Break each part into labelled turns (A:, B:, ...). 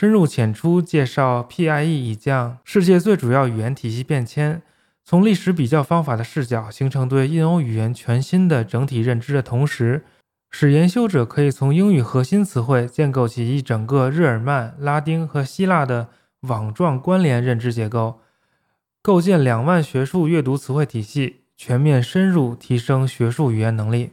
A: 深入浅出介绍 PIE 已降世界最主要语言体系变迁，从历史比较方法的视角形成对印欧语言全新的整体认知的同时，使研修者可以从英语核心词汇建构起一整个日耳曼、拉丁和希腊的网状关联认知结构，构建两万学术阅读词汇体系，全面深入提升学术语言能力。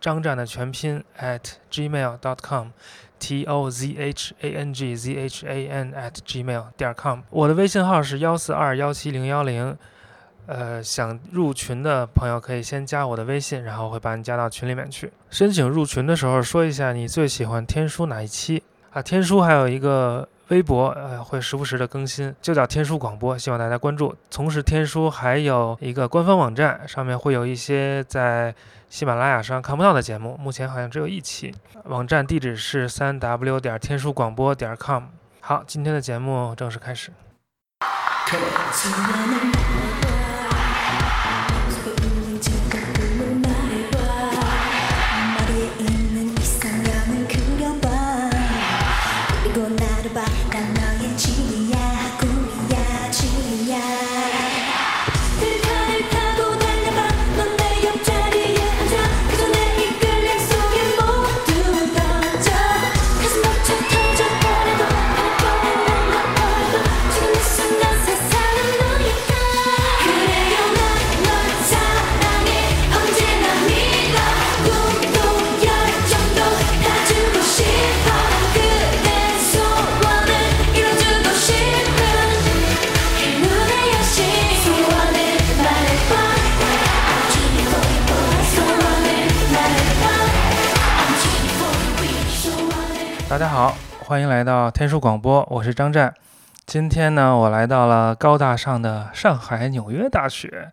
A: 张战的全拼 at gmail dot com t o z h a n g z h a n at gmail 点 com，我的微信号是幺四二幺七零幺零，呃，想入群的朋友可以先加我的微信，然后会把你加到群里面去。申请入群的时候说一下你最喜欢天书哪一期啊？天书还有一个微博，呃，会时不时的更新，就叫天书广播，希望大家关注。同时，天书还有一个官方网站，上面会有一些在。喜马拉雅上看不到的节目，目前好像只有一期。网站地址是三 w 点天书广播点 com。好，今天的节目正式开始。大家好，欢迎来到天书广播，我是张湛。今天呢，我来到了高大上的上海纽约大学，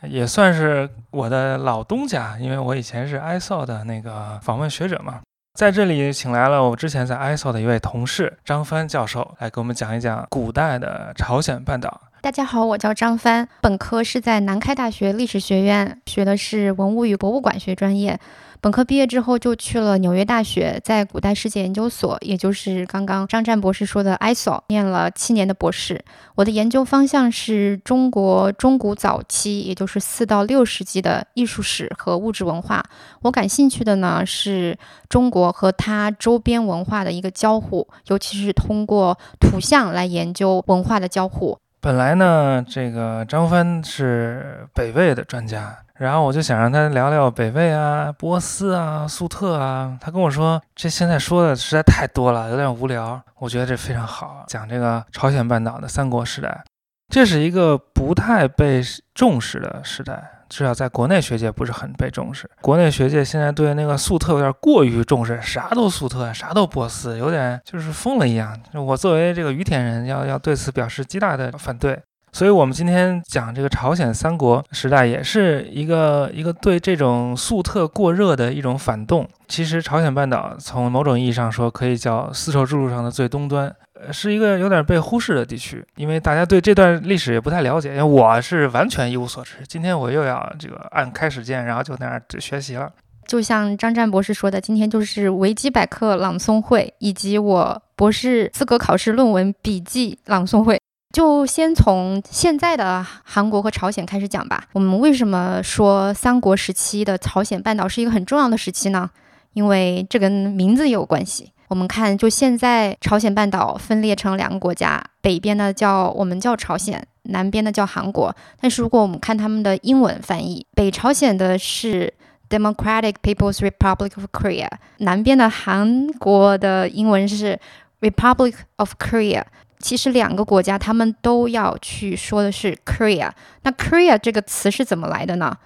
A: 也算是我的老东家，因为我以前是 ISO 的那个访问学者嘛。在这里，请来了我之前在 ISO 的一位同事张帆教授，来给我们讲一讲古代的朝鲜半岛。
B: 大家好，我叫张帆，本科是在南开大学历史学院学的是文物与博物馆学专业。本科毕业之后就去了纽约大学，在古代世界研究所，也就是刚刚张湛博士说的 ISO，念了七年的博士。我的研究方向是中国中古早期，也就是四到六世纪的艺术史和物质文化。我感兴趣的呢是中国和它周边文化的一个交互，尤其是通过图像来研究文化的交互。
A: 本来呢，这个张帆是北魏的专家。然后我就想让他聊聊北魏啊、波斯啊、粟特啊。他跟我说，这现在说的实在太多了，有点无聊。我觉得这非常好，讲这个朝鲜半岛的三国时代。这是一个不太被重视的时代。至少在国内学界不是很被重视。国内学界现在对那个粟特有点过于重视，啥都粟特，啥都波斯，有点就是疯了一样。我作为这个于田人，要要对此表示极大的反对。所以，我们今天讲这个朝鲜三国时代，也是一个一个对这种粟特过热的一种反动。其实，朝鲜半岛从某种意义上说，可以叫丝绸之路上的最东端。是一个有点被忽视的地区，因为大家对这段历史也不太了解。因为我是完全一无所知，今天我又要这个按开始键，然后就在那儿学习了。
B: 就像张湛博士说的，今天就是维基百科朗诵会，以及我博士资格考试论文笔记朗诵会。就先从现在的韩国和朝鲜开始讲吧。我们为什么说三国时期的朝鲜半岛是一个很重要的时期呢？因为这跟名字也有关系。我们看，就现在朝鲜半岛分裂成两个国家，北边的叫我们叫朝鲜，南边的叫韩国。但是如果我们看他们的英文翻译，北朝鲜的是 Democratic People's Republic of Korea，南边的韩国的英文是 Republic of Korea。其实两个国家他们都要去说的是 Korea。那 Korea 这个词是怎么来的呢？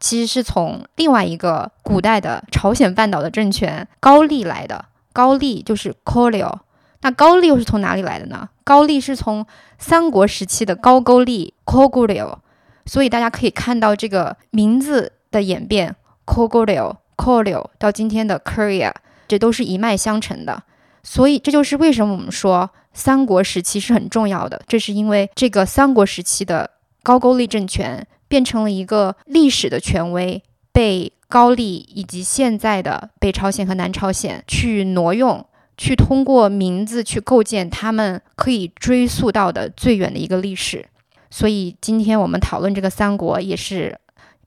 B: 其实是从另外一个古代的朝鲜半岛的政权高丽来的。高丽就是 Korea，那高丽又是从哪里来的呢？高丽是从三国时期的高句丽 Koguryo 所以大家可以看到这个名字的演变：Koguryo Korea 到今天的 Korea，这都是一脉相承的。所以这就是为什么我们说三国时期是很重要的，这是因为这个三国时期的高句丽政权变成了一个历史的权威，被。高丽以及现在的北朝鲜和南朝鲜去挪用，去通过名字去构建他们可以追溯到的最远的一个历史。所以今天我们讨论这个三国，也是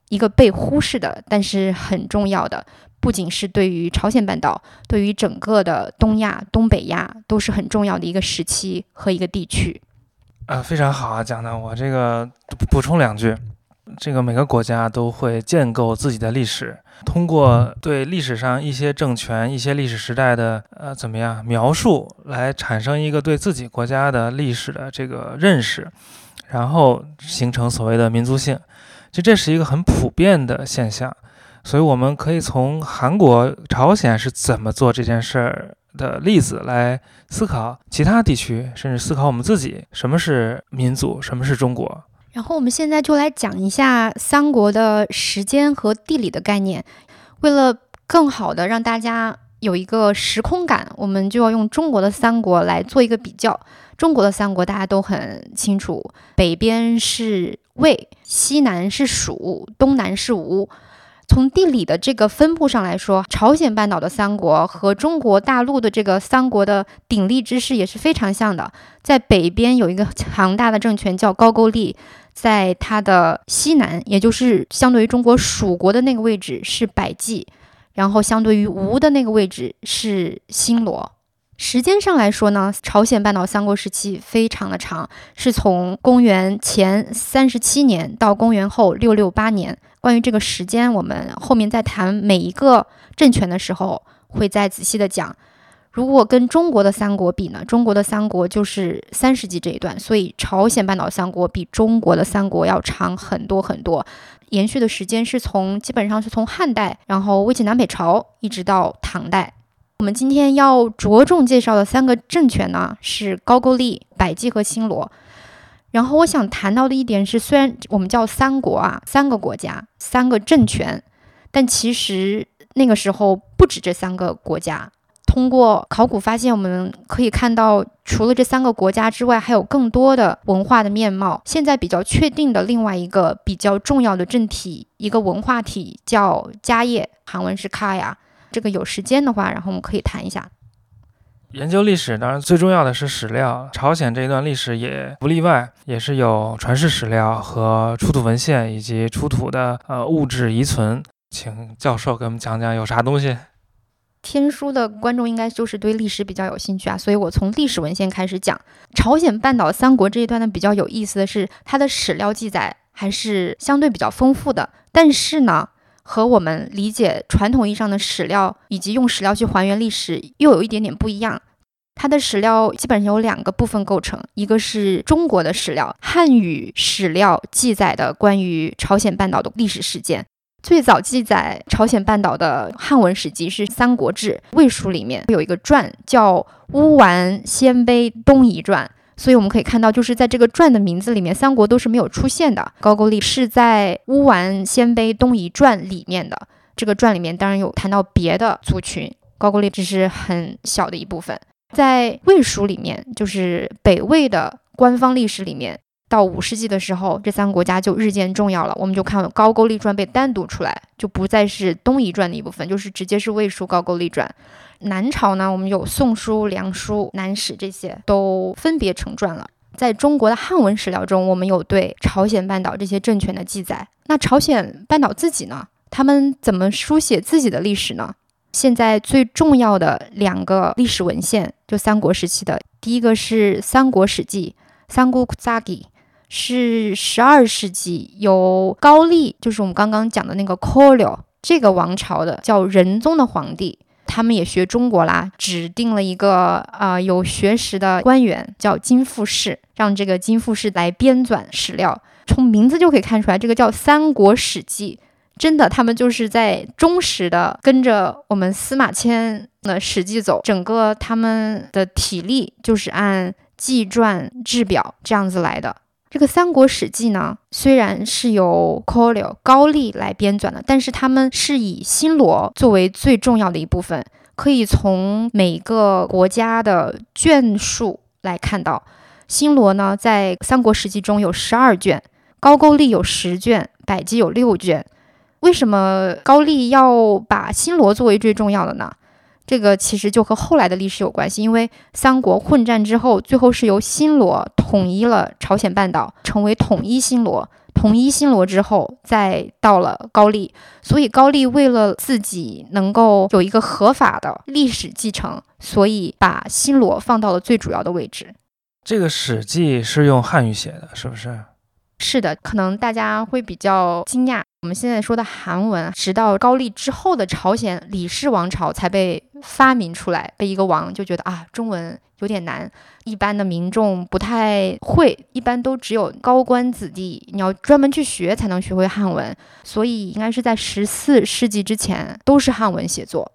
B: 一个被忽视的，但是很重要的。不仅是对于朝鲜半岛，对于整个的东亚、东北亚都是很重要的一个时期和一个地区。
A: 啊，非常好啊，讲的我这个补充两句。这个每个国家都会建构自己的历史，通过对历史上一些政权、一些历史时代的呃怎么样描述，来产生一个对自己国家的历史的这个认识，然后形成所谓的民族性。其实这是一个很普遍的现象，所以我们可以从韩国、朝鲜是怎么做这件事儿的例子来思考其他地区，甚至思考我们自己什么是民族，什么是中国。
B: 然后我们现在就来讲一下三国的时间和地理的概念。为了更好的让大家有一个时空感，我们就要用中国的三国来做一个比较。中国的三国大家都很清楚，北边是魏，西南是蜀，东南是吴。从地理的这个分布上来说，朝鲜半岛的三国和中国大陆的这个三国的鼎立之势也是非常像的。在北边有一个强大的政权叫高句丽，在它的西南，也就是相对于中国蜀国的那个位置是百济，然后相对于吴的那个位置是新罗。时间上来说呢，朝鲜半岛三国时期非常的长，是从公元前三十七年到公元后六六八年。关于这个时间，我们后面在谈每一个政权的时候会再仔细的讲。如果跟中国的三国比呢？中国的三国就是三世纪这一段，所以朝鲜半岛三国比中国的三国要长很多很多，延续的时间是从基本上是从汉代，然后魏晋南北朝一直到唐代。我们今天要着重介绍的三个政权呢，是高句丽、百济和新罗。然后我想谈到的一点是，虽然我们叫三国啊，三个国家，三个政权，但其实那个时候不止这三个国家。通过考古发现，我们可以看到，除了这三个国家之外，还有更多的文化的面貌。现在比较确定的另外一个比较重要的政体，一个文化体叫家业，韩文是卡呀。这个有时间的话，然后我们可以谈一下。
A: 研究历史，当然最重要的是史料。朝鲜这一段历史也不例外，也是有传世史料和出土文献以及出土的呃物质遗存。请教授给我们讲讲有啥东西。
B: 天书的观众应该就是对历史比较有兴趣啊，所以我从历史文献开始讲。朝鲜半岛三国这一段呢，比较有意思的是，它的史料记载还是相对比较丰富的，但是呢，和我们理解传统意义上的史料以及用史料去还原历史又有一点点不一样。它的史料基本上由两个部分构成，一个是中国的史料，汉语史料记载的关于朝鲜半岛的历史事件。最早记载朝鲜半岛的汉文史籍是《三国志·魏书》里面有一个传叫《乌丸鲜卑东夷传》，所以我们可以看到，就是在这个传的名字里面，三国都是没有出现的。高句丽是在《乌丸鲜卑东夷传》里面的。这个传里面当然有谈到别的族群，高句丽只是很小的一部分。在《魏书》里面，就是北魏的官方历史里面。到五世纪的时候，这三个国家就日渐重要了。我们就看高句丽传被单独出来，就不再是东夷传的一部分，就是直接是魏书高句丽传。南朝呢，我们有宋书、梁书、南史这些都分别成传了。在中国的汉文史料中，我们有对朝鲜半岛这些政权的记载。那朝鲜半岛自己呢？他们怎么书写自己的历史呢？现在最重要的两个历史文献，就三国时期的，第一个是《三国史记》，三国杂记。是十二世纪由高丽，就是我们刚刚讲的那个 k o l o 这个王朝的叫仁宗的皇帝，他们也学中国啦，指定了一个啊有学识的官员叫金富士，让这个金富士来编纂史料。从名字就可以看出来，这个叫《三国史记》，真的他们就是在忠实的跟着我们司马迁的史记走，整个他们的体例就是按纪传制表这样子来的。这个《三国史记》呢，虽然是由 k o l o 高丽来编纂的，但是他们是以新罗作为最重要的一部分。可以从每个国家的卷数来看到，新罗呢在《三国史记》中有十二卷，高句丽有十卷，百济有六卷。为什么高丽要把新罗作为最重要的呢？这个其实就和后来的历史有关系，因为三国混战之后，最后是由新罗统一了朝鲜半岛，成为统一新罗。统一新罗之后，再到了高丽，所以高丽为了自己能够有一个合法的历史继承，所以把新罗放到了最主要的位置。
A: 这个《史记》是用汉语写的，是不是？
B: 是的，可能大家会比较惊讶。我们现在说的韩文，直到高丽之后的朝鲜李氏王朝才被发明出来。被一个王就觉得啊，中文有点难，一般的民众不太会，一般都只有高官子弟，你要专门去学才能学会汉文。所以应该是在十四世纪之前都是汉文写作。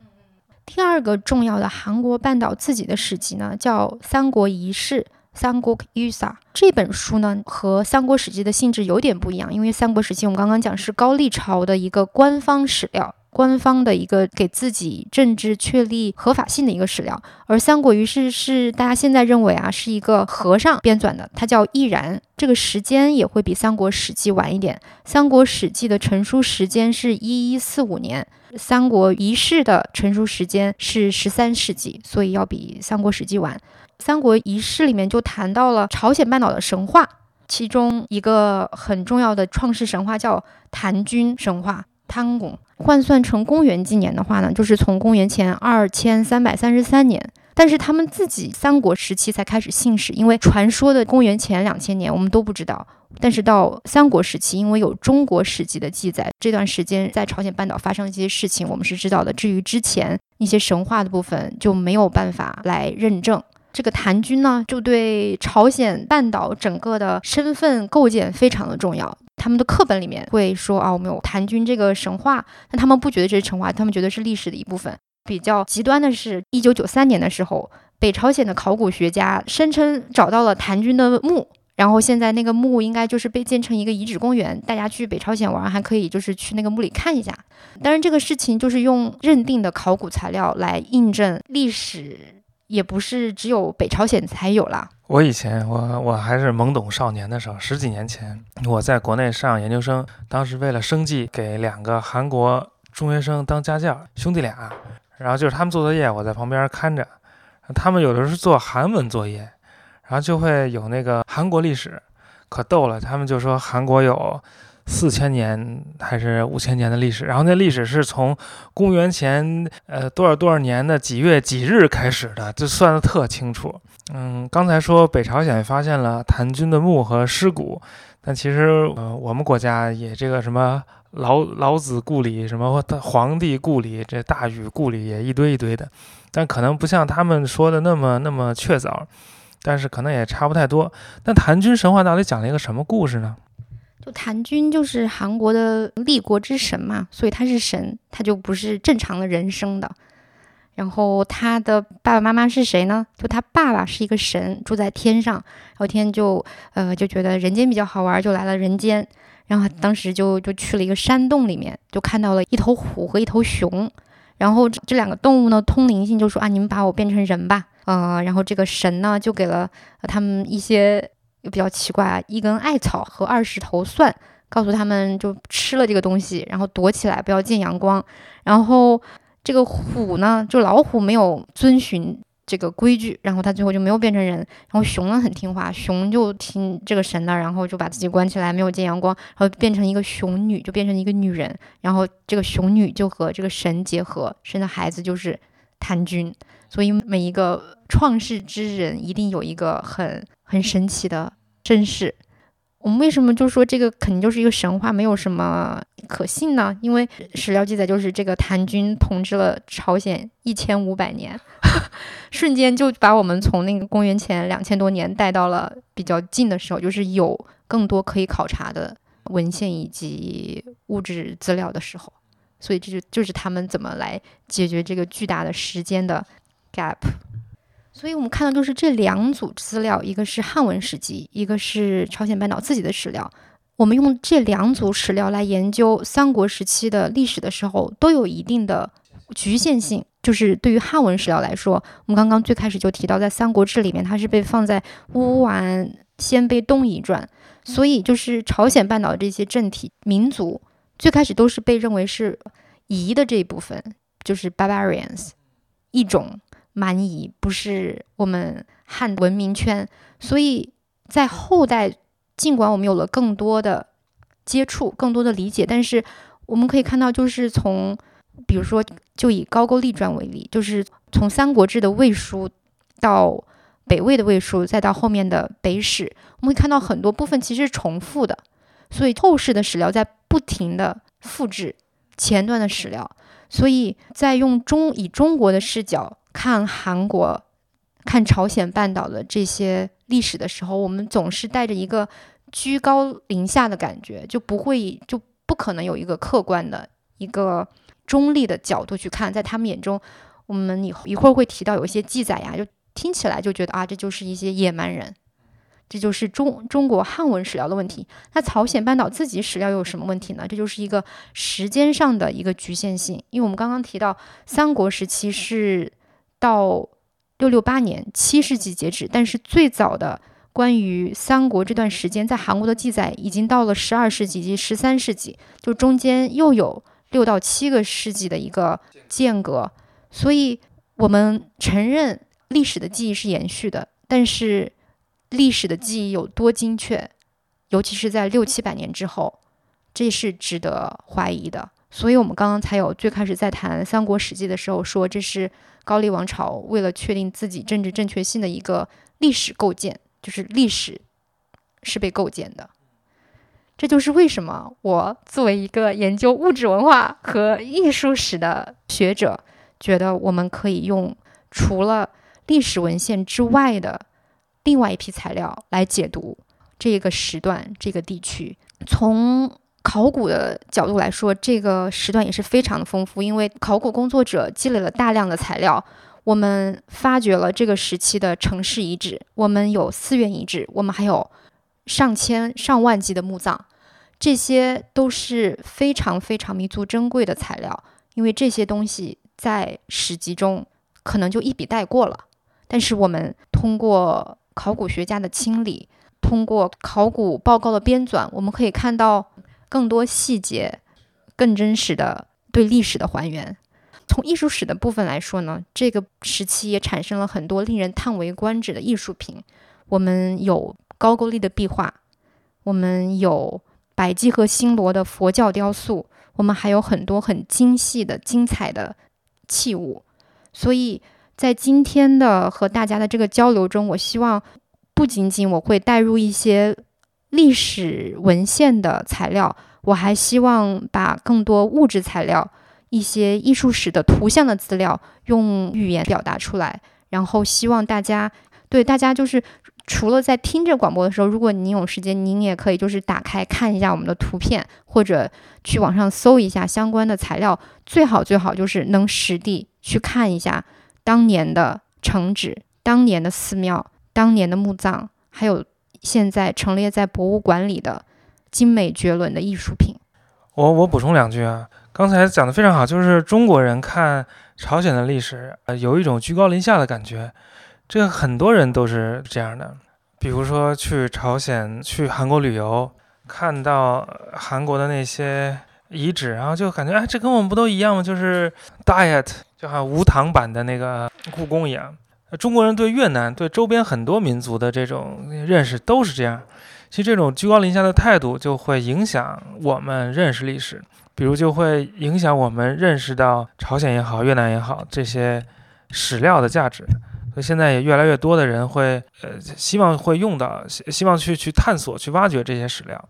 B: 第二个重要的韩国半岛自己的史籍呢，叫《三国遗事》。《三国语萨》这本书呢，和《三国史记》的性质有点不一样，因为《三国史记》我们刚刚讲是高丽朝的一个官方史料，官方的一个给自己政治确立合法性的一个史料，而《三国语事》是大家现在认为啊是一个和尚编纂的，他叫易然，这个时间也会比《三国史记》晚一点，《三国史记》的成书时间是一一四五年，《三国遗事》的成书时间是十三世纪，所以要比《三国史记》晚。三国遗事里面就谈到了朝鲜半岛的神话，其中一个很重要的创世神话叫谭军神话。汤公换算成公元纪年的话呢，就是从公元前二千三百三十三年。但是他们自己三国时期才开始信史，因为传说的公元前两千年我们都不知道。但是到三国时期，因为有中国史籍的记载，这段时间在朝鲜半岛发生的一些事情，我们是知道的。至于之前一些神话的部分，就没有办法来认证。这个谭军呢，就对朝鲜半岛整个的身份构建非常的重要。他们的课本里面会说啊，我们有谭军这个神话，但他们不觉得这是神话，他们觉得是历史的一部分。比较极端的是，一九九三年的时候，北朝鲜的考古学家声称找到了谭军的墓，然后现在那个墓应该就是被建成一个遗址公园，大家去北朝鲜玩还可以就是去那个墓里看一下。当然，这个事情就是用认定的考古材料来印证历史。也不是只有北朝鲜才有了。
A: 我以前，我我还是懵懂少年的时候，十几年前，我在国内上研究生，当时为了生计，给两个韩国中学生当家教，兄弟俩，然后就是他们做作业，我在旁边看着，他们有的是做韩文作业，然后就会有那个韩国历史，可逗了，他们就说韩国有。四千年还是五千年的历史，然后那历史是从公元前呃多少多少年的几月几日开始的，这算得特清楚。嗯，刚才说北朝鲜发现了谭军的墓和尸骨，但其实呃我们国家也这个什么老老子故里，什么皇帝故里，这大禹故里也一堆一堆的，但可能不像他们说的那么那么确凿，但是可能也差不太多。那谭军神话到底讲了一个什么故事呢？
B: 就谭军就是韩国的立国之神嘛，所以他是神，他就不是正常的人生的。然后他的爸爸妈妈是谁呢？就他爸爸是一个神，住在天上。然后天就呃就觉得人间比较好玩，就来了人间。然后当时就就去了一个山洞里面，就看到了一头虎和一头熊。然后这两个动物呢通灵性，就说啊你们把我变成人吧。呃，然后这个神呢就给了他们一些就比较奇怪啊，一根艾草和二十头蒜，告诉他们就吃了这个东西，然后躲起来不要见阳光。然后。这个虎呢，就老虎没有遵循这个规矩，然后它最后就没有变成人。然后熊呢很听话，熊就听这个神的，然后就把自己关起来，没有见阳光，然后变成一个熊女，就变成一个女人。然后这个熊女就和这个神结合，生的孩子就是谭军。所以每一个创世之人一定有一个很很神奇的身世。我们为什么就说这个肯定就是一个神话，没有什么可信呢？因为史料记载就是这个谭军统治了朝鲜一千五百年，瞬间就把我们从那个公元前两千多年带到了比较近的时候，就是有更多可以考察的文献以及物质资料的时候。所以这就就是他们怎么来解决这个巨大的时间的 gap。所以我们看到就是这两组资料，一个是汉文史籍，一个是朝鲜半岛自己的史料。我们用这两组史料来研究三国时期的历史的时候，都有一定的局限性。就是对于汉文史料来说，我们刚刚最开始就提到，在《三国志》里面，它是被放在乌丸鲜卑东夷传，所以就是朝鲜半岛这些政体民族，最开始都是被认为是夷的这一部分，就是 barbarians 一种。蛮夷不是我们汉文明圈，所以在后代，尽管我们有了更多的接触、更多的理解，但是我们可以看到，就是从，比如说，就以高句丽传为例，就是从《三国志》的魏书到北魏的魏书，再到后面的北史，我们会看到很多部分其实是重复的，所以后世的史料在不停的复制前段的史料，所以在用中以中国的视角。看韩国、看朝鲜半岛的这些历史的时候，我们总是带着一个居高临下的感觉，就不会就不可能有一个客观的一个中立的角度去看。在他们眼中，我们以后一会儿会提到有一些记载呀，就听起来就觉得啊，这就是一些野蛮人，这就是中中国汉文史料的问题。那朝鲜半岛自己史料又有什么问题呢？这就是一个时间上的一个局限性，因为我们刚刚提到三国时期是。到六六八年，七世纪截止。但是最早的关于三国这段时间，在韩国的记载已经到了十二世纪及十三世纪，就中间又有六到七个世纪的一个间隔。所以，我们承认历史的记忆是延续的，但是历史的记忆有多精确，尤其是在六七百年之后，这是值得怀疑的。所以我们刚刚才有最开始在谈《三国史记》的时候说，这是高丽王朝为了确定自己政治正确性的一个历史构建，就是历史是被构建的。这就是为什么我作为一个研究物质文化和艺术史的学者，觉得我们可以用除了历史文献之外的另外一批材料来解读这个时段、这个地区，从。考古的角度来说，这个时段也是非常的丰富，因为考古工作者积累了大量的材料。我们发掘了这个时期的城市遗址，我们有寺院遗址，我们还有上千上万级的墓葬，这些都是非常非常弥足珍贵的材料。因为这些东西在史籍中可能就一笔带过了，但是我们通过考古学家的清理，通过考古报告的编纂，我们可以看到。更多细节，更真实的对历史的还原。从艺术史的部分来说呢，这个时期也产生了很多令人叹为观止的艺术品。我们有高句丽的壁画，我们有百济和新罗的佛教雕塑，我们还有很多很精细的、精彩的器物。所以在今天的和大家的这个交流中，我希望不仅仅我会带入一些。历史文献的材料，我还希望把更多物质材料、一些艺术史的图像的资料用语言表达出来，然后希望大家对大家就是除了在听这广播的时候，如果您有时间，您也可以就是打开看一下我们的图片，或者去网上搜一下相关的材料，最好最好就是能实地去看一下当年的城址、当年的寺庙、当年的墓葬，还有。现在陈列在博物馆里的精美绝伦的艺术品，
A: 我我补充两句啊，刚才讲的非常好，就是中国人看朝鲜的历史，呃，有一种居高临下的感觉，这个很多人都是这样的。比如说去朝鲜、去韩国旅游，看到韩国的那些遗址，然后就感觉，哎，这跟我们不都一样吗？就是 diet，就好像无糖版的那个故宫一样。中国人对越南、对周边很多民族的这种认识都是这样。其实这种居高临下的态度就会影响我们认识历史，比如就会影响我们认识到朝鲜也好、越南也好这些史料的价值。所以现在也越来越多的人会呃希望会用到，希希望去去探索、去挖掘这些史料。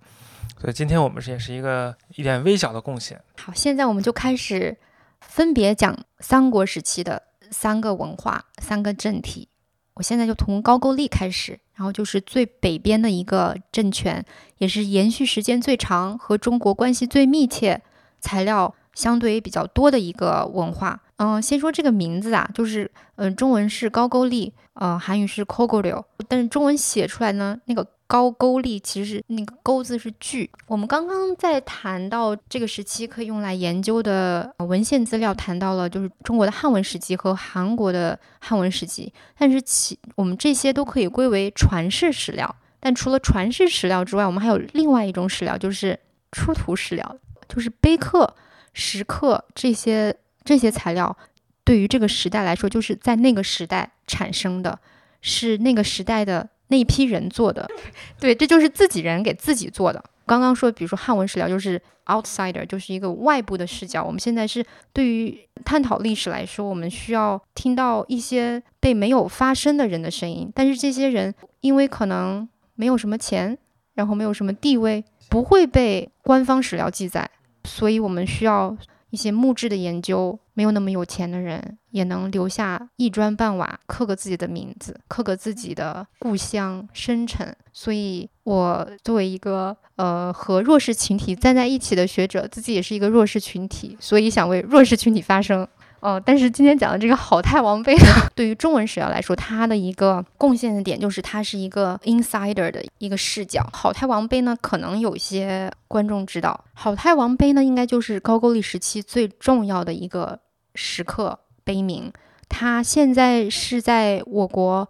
A: 所以今天我们是也是一个一点微小的贡献。
B: 好，现在我们就开始分别讲三国时期的。三个文化，三个政体。我现在就从高句丽开始，然后就是最北边的一个政权，也是延续时间最长、和中国关系最密切、材料相对比较多的一个文化。嗯，先说这个名字啊，就是嗯，中文是高句丽，呃，韩语是 Kogolyo，但是中文写出来呢，那个。高句丽其实是那个“勾”字是句。我们刚刚在谈到这个时期可以用来研究的文献资料，谈到了就是中国的汉文史籍和韩国的汉文史籍。但是其我们这些都可以归为传世史料。但除了传世史料之外，我们还有另外一种史料，就是出土史料，就是碑刻、石刻这些这些材料，对于这个时代来说，就是在那个时代产生的，是那个时代的。那一批人做的，对，这就是自己人给自己做的。刚刚说，比如说汉文史料，就是 outsider，就是一个外部的视角。我们现在是对于探讨历史来说，我们需要听到一些被没有发生的人的声音。但是这些人因为可能没有什么钱，然后没有什么地位，不会被官方史料记载，所以我们需要。一些木质的研究，没有那么有钱的人也能留下一砖半瓦，刻个自己的名字，刻个自己的故乡生辰。所以，我作为一个呃和弱势群体站在一起的学者，自己也是一个弱势群体，所以想为弱势群体发声。哦，但是今天讲的这个好太王碑，对于中文史料来说，它的一个贡献的点就是它是一个 insider 的一个视角。好太王碑呢，可能有些观众知道，好太王碑呢，应该就是高句丽时期最重要的一个石刻碑铭。它现在是在我国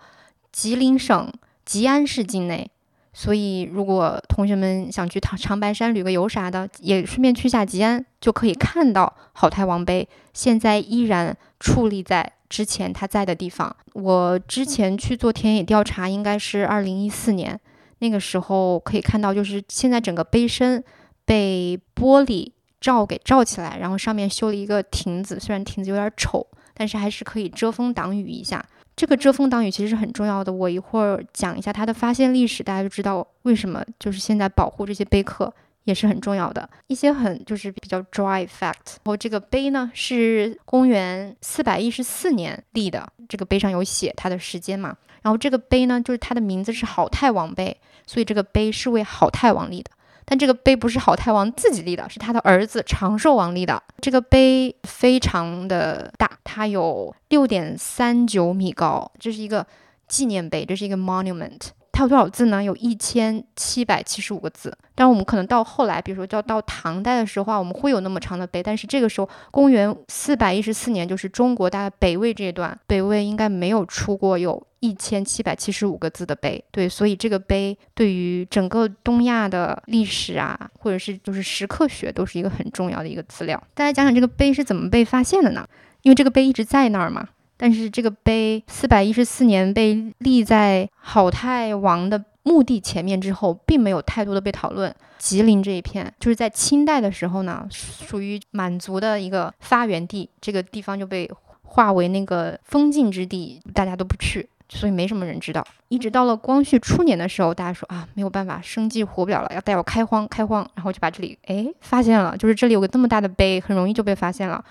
B: 吉林省吉安市境内。所以，如果同学们想去长长白山旅个游啥的，也顺便去下吉安，就可以看到好太王碑。现在依然矗立在之前他在的地方。我之前去做田野调查，应该是二零一四年，那个时候可以看到，就是现在整个碑身被玻璃罩给罩起来，然后上面修了一个亭子，虽然亭子有点丑，但是还是可以遮风挡雨一下。这个遮风挡雨其实是很重要的。我一会儿讲一下它的发现历史，大家就知道为什么就是现在保护这些碑刻也是很重要的。一些很就是比较 dry fact。然后这个碑呢是公元四百一十四年立的，这个碑上有写它的时间嘛。然后这个碑呢就是它的名字是好太王碑，所以这个碑是为好太王立的。但这个碑不是好太王自己立的，是他的儿子长寿王立的。这个碑非常的大，它有六点三九米高，这是一个纪念碑，这是一个 monument。它有多少字呢？有一千七百七十五个字。但我们可能到后来，比如说到到唐代的时候啊，我们会有那么长的碑。但是这个时候，公元四百一十四年，就是中国大概北魏这段，北魏应该没有出过有一千七百七十五个字的碑。对，所以这个碑对于整个东亚的历史啊，或者是就是石刻学，都是一个很重要的一个资料。大家讲讲这个碑是怎么被发现的呢？因为这个碑一直在那儿嘛。但是这个碑四百一十四年被立在好太王的墓地前面之后，并没有太多的被讨论。吉林这一片就是在清代的时候呢，属于满族的一个发源地，这个地方就被划为那个封禁之地，大家都不去。所以没什么人知道。一直到了光绪初年的时候，大家说啊，没有办法，生计活不了了，要带我开荒，开荒，然后就把这里哎发现了，就是这里有个这么大的碑，很容易就被发现了。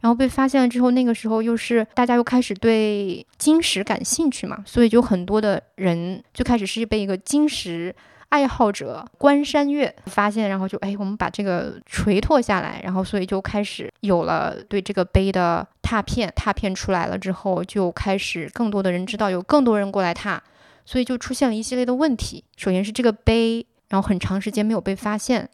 B: 然后被发现了之后，那个时候又是大家又开始对金石感兴趣嘛，所以就很多的人最开始是被一个金石爱好者关山月发现，然后就哎，我们把这个锤拓下来，然后所以就开始有了对这个碑的拓片，拓片出来了之后，就开始更多的人知道，有更多人过来拓，所以就出现了一系列的问题。首先是这个碑，然后很长时间没有被发现。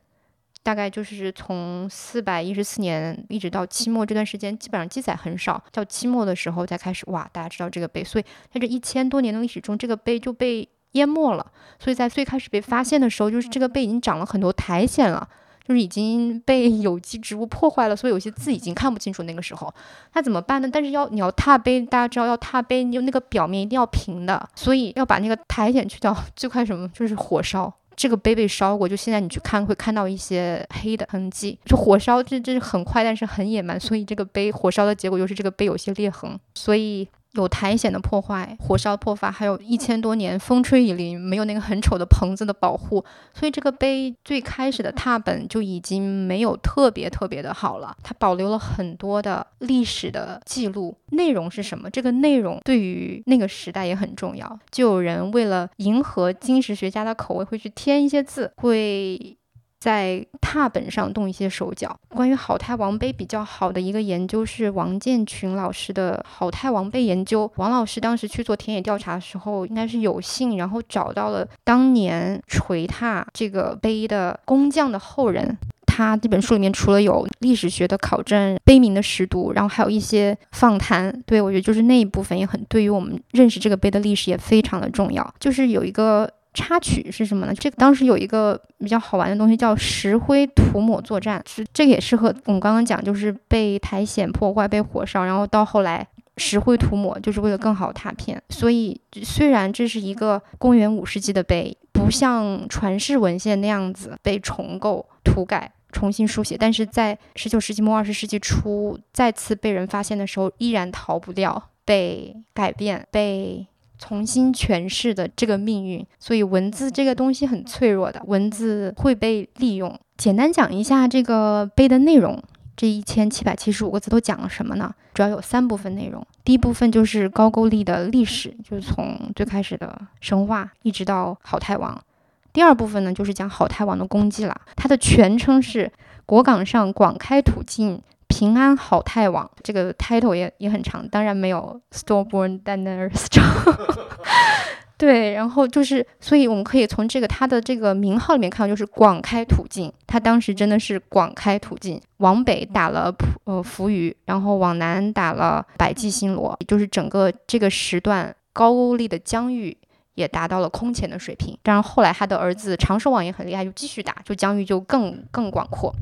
B: 大概就是从四百一十四年一直到清末这段时间，基本上记载很少。到清末的时候才开始，哇，大家知道这个碑，所以在这一千多年的历史中，这个碑就被淹没了。所以在最开始被发现的时候，就是这个碑已经长了很多苔藓了，就是已经被 有机植物破坏了，所以有些字已经看不清楚。那个时候，那怎么办呢？但是要你要拓碑，大家知道要拓碑，就那个表面一定要平的，所以要把那个苔藓去掉。最快什么？就是火烧。这个碑被烧过，就现在你去看会看到一些黑的痕迹。就火烧，这这是很快，但是很野蛮，所以这个碑火烧的结果就是这个碑有些裂痕，所以。有苔藓的破坏、火烧破发，还有一千多年风吹雨淋，没有那个很丑的棚子的保护，所以这个碑最开始的拓本就已经没有特别特别的好了。它保留了很多的历史的记录，内容是什么？这个内容对于那个时代也很重要。就有人为了迎合金石学家的口味，会去添一些字，会。在拓本上动一些手脚。关于好太王碑比较好的一个研究是王建群老师的好太王碑研究。王老师当时去做田野调查的时候，应该是有幸，然后找到了当年锤拓这个碑的工匠的后人。他这本书里面除了有历史学的考证、碑铭的识读，然后还有一些访谈。对我觉得就是那一部分也很对于我们认识这个碑的历史也非常的重要。就是有一个。插曲是什么呢？这个当时有一个比较好玩的东西叫石灰涂抹作战，是这也适合我们刚刚讲，就是被苔藓破坏、被火烧，然后到后来石灰涂抹，就是为了更好拓片。所以虽然这是一个公元五世纪的碑，不像传世文献那样子被重构、涂改、重新书写，但是在十九世纪末、二十世纪初再次被人发现的时候，依然逃不掉被改变、被。重新诠释的这个命运，所以文字这个东西很脆弱的，文字会被利用。简单讲一下这个碑的内容，这一千七百七十五个字都讲了什么呢？主要有三部分内容。第一部分就是高句丽的历史，就是从最开始的神话一直到好太王。第二部分呢，就是讲好太王的功绩了，它的全称是果岗上广开土径。平安好太网这个 title 也也很长，当然没有 Storeborn Danners 长。对，然后就是，所以我们可以从这个他的这个名号里面看到，就是广开土径。他当时真的是广开土径，往北打了普呃扶余，然后往南打了百济新罗，也就是整个这个时段高句丽的疆域也达到了空前的水平。当然后来他的儿子长寿王也很厉害，就继续打，就疆域就更更广阔。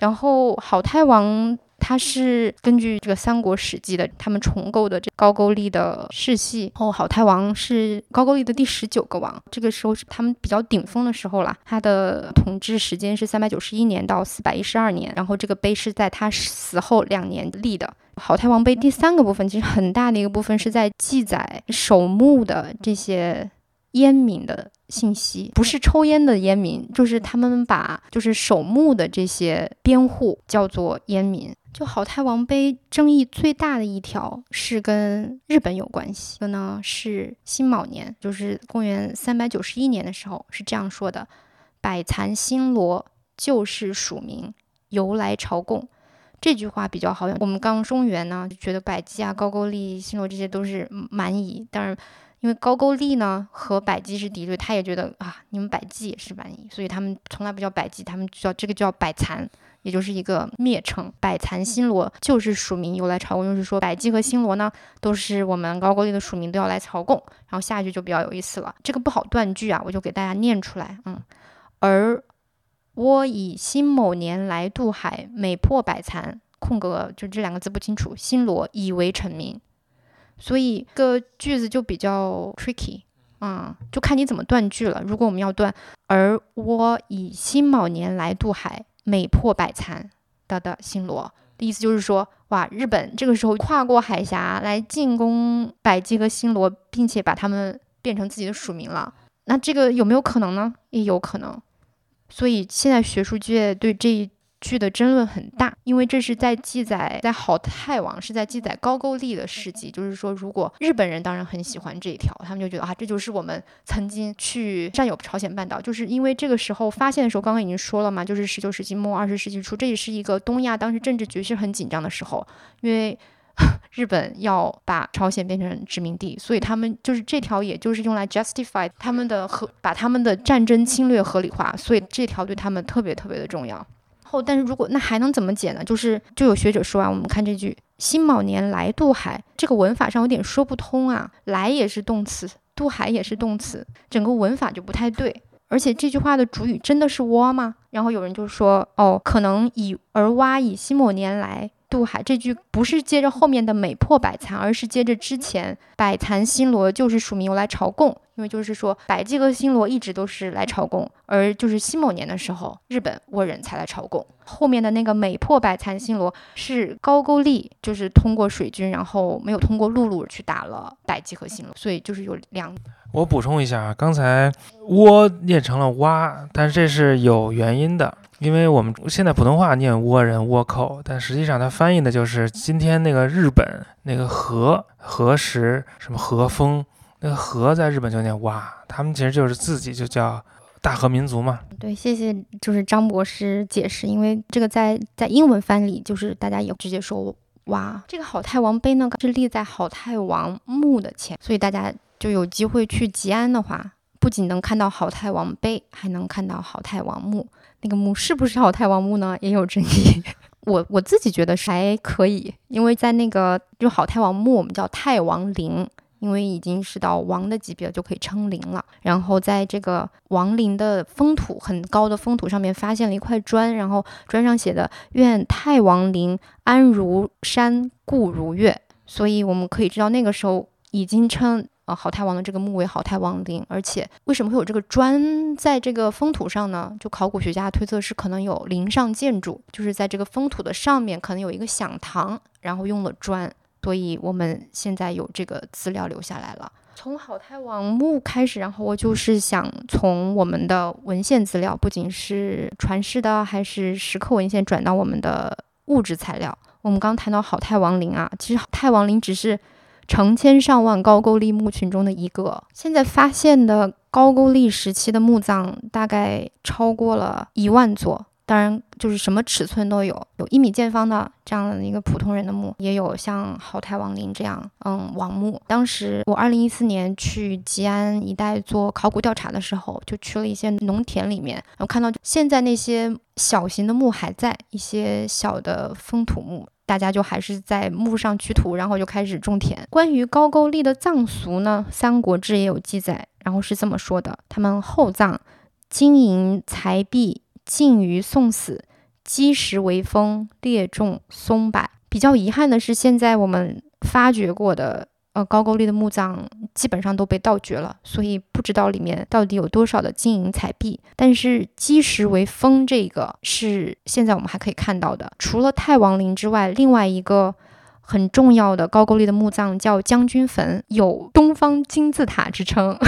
B: 然后好太王他是根据这个《三国史记》的他们重构的这高句丽的世系。后，好太王是高句丽的第十九个王，这个时候是他们比较顶峰的时候了。他的统治时间是三百九十一年到四百一十二年。然后这个碑是在他死后两年立的。好太王碑第三个部分其实很大的一个部分是在记载守墓的这些。烟民的信息不是抽烟的烟民，就是他们把就是守墓的这些边户叫做烟民。就好太王碑争议最大的一条是跟日本有关系的呢，是辛卯年，就是公元三百九十一年的时候是这样说的：“百残新罗旧是属民由来朝贡。”这句话比较好用。我们刚中原呢就觉得百济啊、高句丽、新罗这些都是蛮夷，但是。因为高句丽呢和百济是敌对，他也觉得啊，你们百济也是蛮夷，所以他们从来不叫百济，他们叫这个叫百残，也就是一个蔑称。百残新罗就是属民由来朝贡，就是说百济和新罗呢都是我们高句丽的属民，都要来朝贡。然后下一句就比较有意思了，这个不好断句啊，我就给大家念出来。嗯，而我以辛某年来渡海，每破百残，空格就这两个字不清楚。新罗以为臣民。所以个句子就比较 tricky，啊，就看你怎么断句了。如果我们要断，而我以辛卯年来渡海，每破百残，的的新罗，的意思就是说，哇，日本这个时候跨过海峡来进攻百济和新罗，并且把他们变成自己的属民了。那这个有没有可能呢？也有可能。所以现在学术界对这一。剧的争论很大，因为这是在记载在好太王是在记载高句丽的事迹，就是说，如果日本人当然很喜欢这一条，他们就觉得啊，这就是我们曾经去占有朝鲜半岛，就是因为这个时候发现的时候，刚刚已经说了嘛，就是十九世纪末二十世纪初，这也是一个东亚当时政治局势很紧张的时候，因为 日本要把朝鲜变成殖民地，所以他们就是这条，也就是用来 justify 他们的合把他们的战争侵略合理化，所以这条对他们特别特别的重要。后，但是如果那还能怎么解呢？就是就有学者说啊，我们看这句“辛卯年来渡海”，这个文法上有点说不通啊，“来”也是动词，“渡海”也是动词，整个文法就不太对。而且这句话的主语真的是倭吗？然后有人就说，哦，可能以而蛙以辛卯年来。渡海这句不是接着后面的美破百残，而是接着之前百残新罗就是署名由来朝贡，因为就是说百济和新罗一直都是来朝贡，而就是辛卯年的时候，日本倭人才来朝贡。后面的那个美破百残新罗是高句丽，就是通过水军，然后没有通过陆路去打了百济和新罗，所以就是有两。
A: 我补充一下啊，刚才倭念成了蛙，但是这是有原因的。因为我们现在普通话念倭人倭寇，但实际上它翻译的就是今天那个日本那个和和时什么和风，那个和在日本就念哇，他们其实就是自己就叫大和民族嘛。
B: 对，谢谢，就是张博士解释，因为这个在在英文翻里就是大家也直接说哇。这个好太王碑呢是立在好太王墓的前，所以大家就有机会去吉安的话，不仅能看到好太王碑，还能看到好太王墓。那个墓是不是好太王墓呢？也有争议。我我自己觉得是还可以，因为在那个就好太王墓，我们叫太王陵，因为已经是到王的级别就可以称陵了。然后在这个王陵的封土很高的封土上面发现了一块砖，然后砖上写的“愿太王陵安如山，固如月”，所以我们可以知道那个时候已经称。啊，好太王的这个墓为好太王陵，而且为什么会有这个砖在这个封土上呢？就考古学家推测是可能有陵上建筑，就是在这个封土的上面可能有一个享堂，然后用了砖，所以我们现在有这个资料留下来了。从好太王墓开始，然后我就是想从我们的文献资料，不仅是传世的，还是石刻文献，转到我们的物质材料。我们刚谈到好太王陵啊，其实好太王陵只是。成千上万高句丽墓群中的一个，现在发现的高句丽时期的墓葬大概超过了一万座，当然就是什么尺寸都有，有一米见方的这样的一个普通人的墓，也有像好太王陵这样，嗯，王墓。当时我二零一四年去吉安一带做考古调查的时候，就去了一些农田里面，然后看到现在那些小型的墓还在，一些小的封土墓。大家就还是在墓上取土，然后就开始种田。关于高句丽的葬俗呢，《三国志》也有记载，然后是这么说的：他们厚葬，金银财币尽于送死，积石为封，列种松柏。比较遗憾的是，现在我们发掘过的。呃，高句丽的墓葬基本上都被盗掘了，所以不知道里面到底有多少的金银彩币。但是基石为封，这个是现在我们还可以看到的。除了太王陵之外，另外一个很重要的高句丽的墓葬叫将军坟，有东方金字塔之称。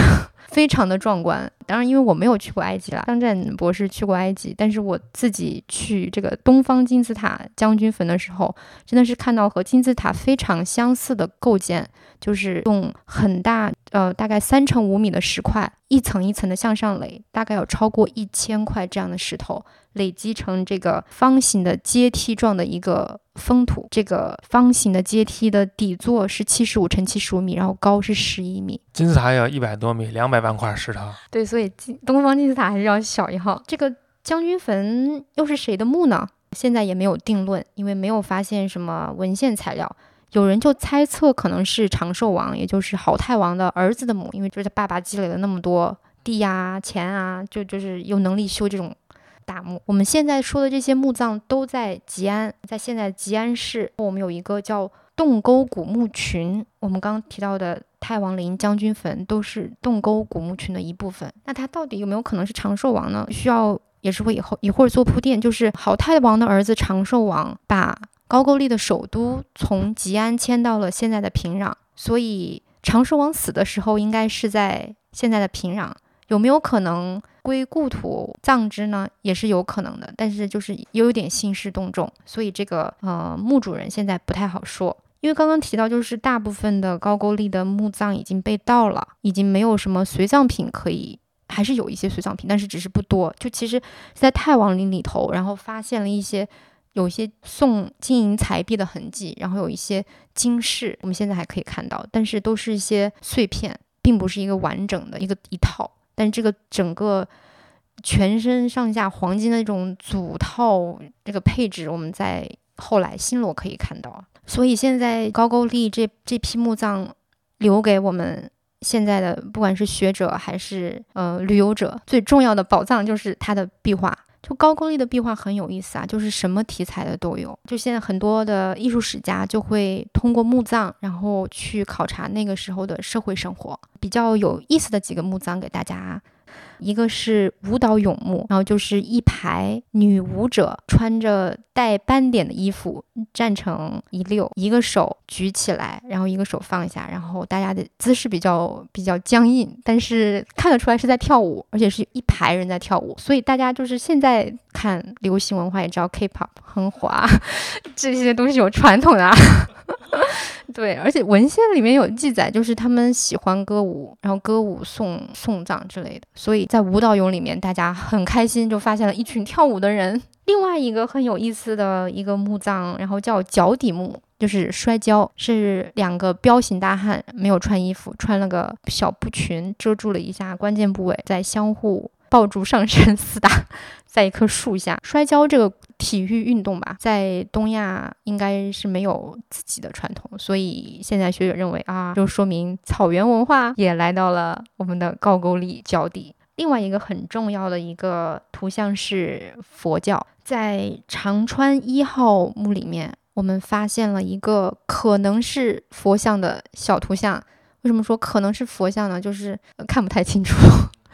B: 非常的壮观，当然，因为我没有去过埃及啦。张震博士去过埃及，但是我自己去这个东方金字塔将军坟的时候，真的是看到和金字塔非常相似的构建，就是用很大，呃，大概三乘五米的石块，一层一层的向上垒，大概有超过一千块这样的石头。累积成这个方形的阶梯状的一个封土，这个方形的阶梯的底座是七十五乘七十五米，然后高是十一米。
A: 金字塔要一百多米，两百万块石头。
B: 对，所以金东方金字塔还是要小一号。这个将军坟又是谁的墓呢？现在也没有定论，因为没有发现什么文献材料。有人就猜测可能是长寿王，也就是好太王的儿子的墓，因为就是他爸爸积累了那么多地呀、钱啊，就就是有能力修这种。大墓，我们现在说的这些墓葬都在吉安，在现在吉安市，我们有一个叫洞沟古墓群。我们刚刚提到的太王陵将军坟都是洞沟古墓群的一部分。那它到底有没有可能是长寿王呢？需要也是会以后一会儿做铺垫，就是好太王的儿子长寿王把高句丽的首都从吉安迁到了现在的平壤，所以长寿王死的时候应该是在现在的平壤。有没有可能归故土葬之呢？也是有可能的，但是就是又有点兴师动众，所以这个呃墓主人现在不太好说。因为刚刚提到，就是大部分的高句丽的墓葬已经被盗了，已经没有什么随葬品可以，还是有一些随葬品，但是只是不多。就其实，在太王陵里头，然后发现了一些有一些送金银财币的痕迹，然后有一些金饰，我们现在还可以看到，但是都是一些碎片，并不是一个完整的一个一套。但这个整个全身上下黄金的那种组套这个配置，我们在后来新罗可以看到。所以现在高句丽这这批墓葬留给我们现在的不管是学者还是呃旅游者，最重要的宝藏就是它的壁画。就高句丽的壁画很有意思啊，就是什么题材的都有。就现在很多的艺术史家就会通过墓葬，然后去考察那个时候的社会生活。比较有意思的几个墓葬给大家。一个是舞蹈俑墓，然后就是一排女舞者穿着带斑点的衣服站成一溜，一个手举起来，然后一个手放下，然后大家的姿势比较比较僵硬，但是看得出来是在跳舞，而且是一排人在跳舞，所以大家就是现在看流行文化也知道 K-pop 很火啊，这些东西有传统的。对，而且文献里面有记载，就是他们喜欢歌舞，然后歌舞送送葬之类的，所以在舞蹈俑里面，大家很开心，就发现了一群跳舞的人。另外一个很有意思的一个墓葬，然后叫脚底墓，就是摔跤，是两个彪形大汉，没有穿衣服，穿了个小布裙，遮住了一下关键部位，在相互。抱住上身 厮打，在一棵树下摔跤这个体育运动吧，在东亚应该是没有自己的传统，所以现在学者认为啊，就说明草原文化也来到了我们的高句丽脚底。另外一个很重要的一个图像是佛教，在长川一号墓里面，我们发现了一个可能是佛像的小图像。为什么说可能是佛像呢？就是看不太清楚。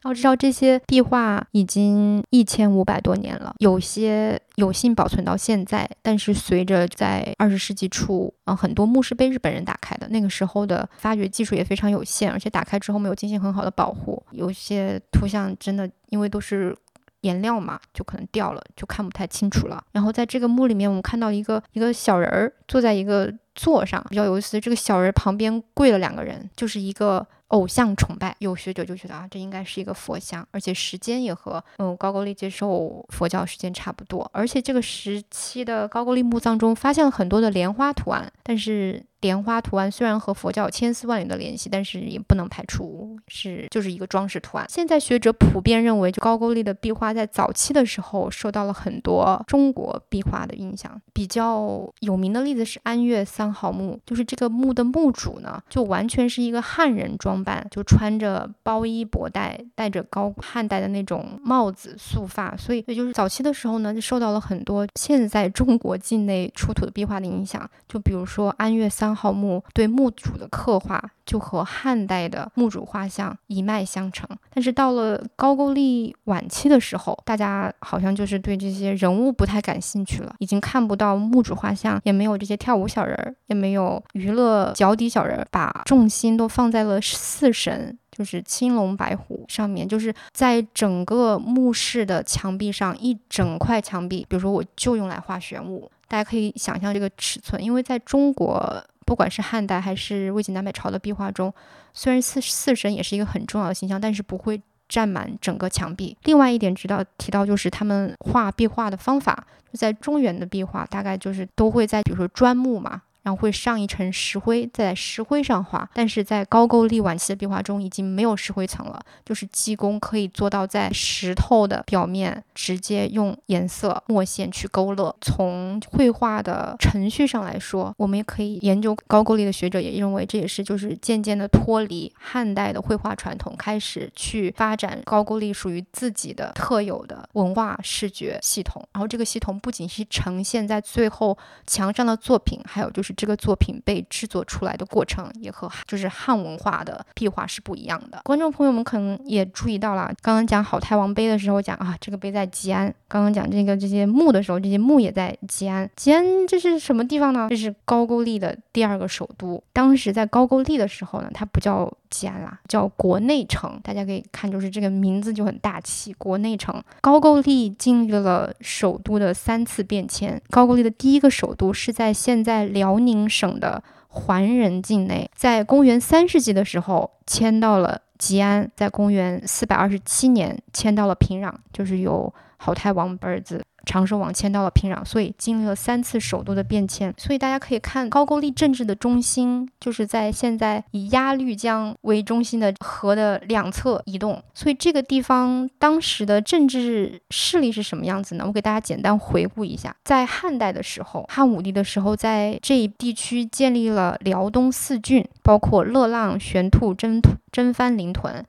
B: 要知道这些壁画已经一千五百多年了，有些有幸保存到现在，但是随着在二十世纪初，嗯，很多墓是被日本人打开的，那个时候的发掘技术也非常有限，而且打开之后没有进行很好的保护，有些图像真的因为都是颜料嘛，就可能掉了，就看不太清楚了。然后在这个墓里面，我们看到一个一个小人儿坐在一个座上，比较有意思，这个小人旁边跪了两个人，就是一个。偶像崇拜，有学者就觉得啊，这应该是一个佛像，而且时间也和嗯高句丽接受佛教时间差不多，而且这个时期的高句丽墓葬中发现了很多的莲花图案，但是。莲花图案虽然和佛教有千丝万缕的联系，但是也不能排除是就是一个装饰图案。现在学者普遍认为，就高句丽的壁画在早期的时候受到了很多中国壁画的影响。比较有名的例子是安岳三号墓，就是这个墓的墓主呢，就完全是一个汉人装扮，就穿着包衣薄带，戴着高汉代的那种帽子，束发。所以，也就是早期的时候呢，就受到了很多现在中国境内出土的壁画的影响。就比如说安岳。三号墓对墓主的刻画就和汉代的墓主画像一脉相承，但是到了高句丽晚期的时候，大家好像就是对这些人物不太感兴趣了，已经看不到墓主画像，也没有这些跳舞小人儿，也没有娱乐脚底小人，把重心都放在了四神，就是青龙白虎上面，就是在整个墓室的墙壁上一整块墙壁，比如说我就用来画玄武。大家可以想象这个尺寸，因为在中国，不管是汉代还是魏晋南北朝的壁画中，虽然四四神也是一个很重要的形象，但是不会占满整个墙壁。另外一点，知道提到就是他们画壁画的方法，就在中原的壁画，大概就是都会在比如说砖木嘛。会上一层石灰，在石灰上画，但是在高句丽晚期的壁画中已经没有石灰层了，就是技工可以做到在石头的表面直接用颜色墨线去勾勒。从绘画的程序上来说，我们也可以研究高句丽的学者也认为这也是就是渐渐的脱离汉代的绘画传统，开始去发展高句丽属于自己的特有的文化视觉系统。然后这个系统不仅是呈现在最后墙上的作品，还有就是。这个作品被制作出来的过程也和就是汉文化的壁画是不一样的。观众朋友们可能也注意到了，刚刚讲好太王碑的时候讲啊，这个碑在吉安；刚刚讲这个这些墓的时候，这些墓也在吉安。吉安这是什么地方呢？这是高句丽的第二个首都。当时在高句丽的时候呢，它不叫吉安啦，叫国内城。大家可以看，就是这个名字就很大气，国内城。高句丽经历了首都的三次变迁。高句丽的第一个首都是在现在辽宁省的桓仁境内，在公元三世纪的时候迁到了吉安，在公元四百二十七年迁到了平壤，就是由好太王儿子。长寿王迁到了平壤，所以经历了三次首都的变迁。所以大家可以看高句丽政治的中心，就是在现在以鸭绿江为中心的河的两侧移动。所以这个地方当时的政治势力是什么样子呢？我给大家简单回顾一下：在汉代的时候，汉武帝的时候，在这一地区建立了辽东四郡，包括乐浪、玄兔、真真番、临屯。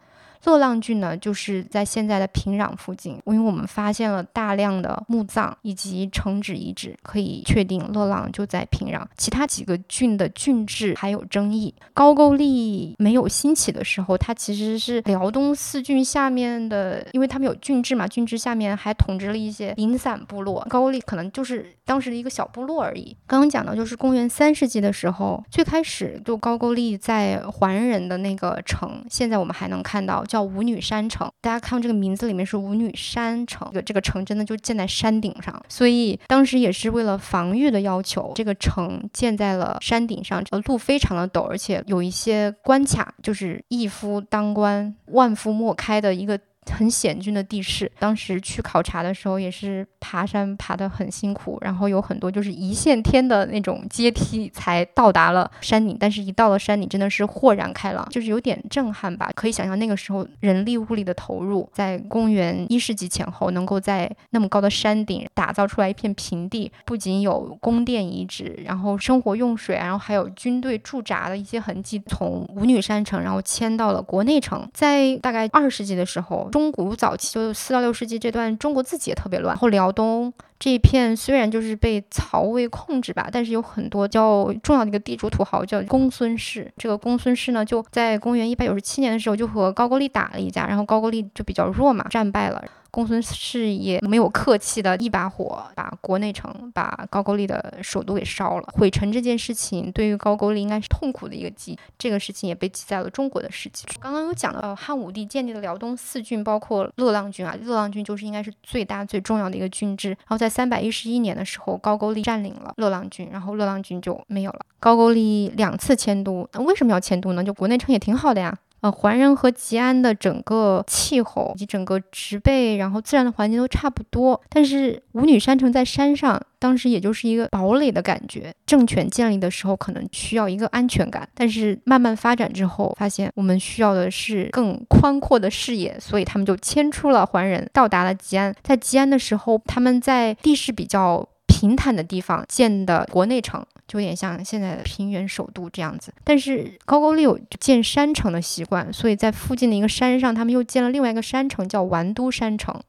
B: 乐浪郡呢，就是在现在的平壤附近，因为我们发现了大量的墓葬以及城址遗址，可以确定乐浪就在平壤。其他几个郡的郡治还有争议。高句丽没有兴起的时候，它其实是辽东四郡下面的，因为他们有郡治嘛，郡治下面还统治了一些零散部落。高句丽可能就是当时的一个小部落而已。刚刚讲到就是公元三世纪的时候，最开始就高句丽在桓仁的那个城，现在我们还能看到。叫五女山城，大家看到这个名字里面是五女山城，这个这个城真的就建在山顶上，所以当时也是为了防御的要求，这个城建在了山顶上，这个，路非常的陡，而且有一些关卡，就是一夫当关，万夫莫开的一个。很险峻的地势，当时去考察的时候也是爬山爬得很辛苦，然后有很多就是一线天的那种阶梯才到达了山顶，但是一到了山顶真的是豁然开朗，就是有点震撼吧。可以想象那个时候人力物力的投入，在公元一世纪前后能够在那么高的山顶打造出来一片平地，不仅有宫殿遗址，然后生活用水，然后还有军队驻扎的一些痕迹。从舞女山城，然后迁到了国内城，在大概二世纪的时候。中古早期就四到六世纪这段，中国自己也特别乱。后辽东这一片虽然就是被曹魏控制吧，但是有很多较重要的一个地主土豪叫公孙氏。这个公孙氏呢，就在公元一百九十七年的时候就和高句丽打了一架，然后高句丽就比较弱嘛，战败了。公孙氏也没有客气的一把火把国内城、把高句丽的首都给烧了。毁城这件事情对于高句丽应该是痛苦的一个记，这个事情也被记在了中国的史记。刚刚有讲到汉武帝建立的辽东四郡，包括乐浪郡啊，乐浪郡就是应该是最大最重要的一个郡治。然后在三百一十一年的时候，高句丽占领了乐浪郡，然后乐浪郡就没有了。高句丽两次迁都，那为什么要迁都呢？就国内城也挺好的呀。呃，桓仁和吉安的整个气候以及整个植被，然后自然的环境都差不多。但是五女山城在山上，当时也就是一个堡垒的感觉。政权建立的时候可能需要一个安全感，但是慢慢发展之后，发现我们需要的是更宽阔的视野，所以他们就迁出了桓仁，到达了吉安。在吉安的时候，他们在地势比较平坦的地方建的国内城。就有点像现在的平原首都这样子，但是高句丽有建山城的习惯，所以在附近的一个山上，他们又建了另外一个山城，叫丸都山城。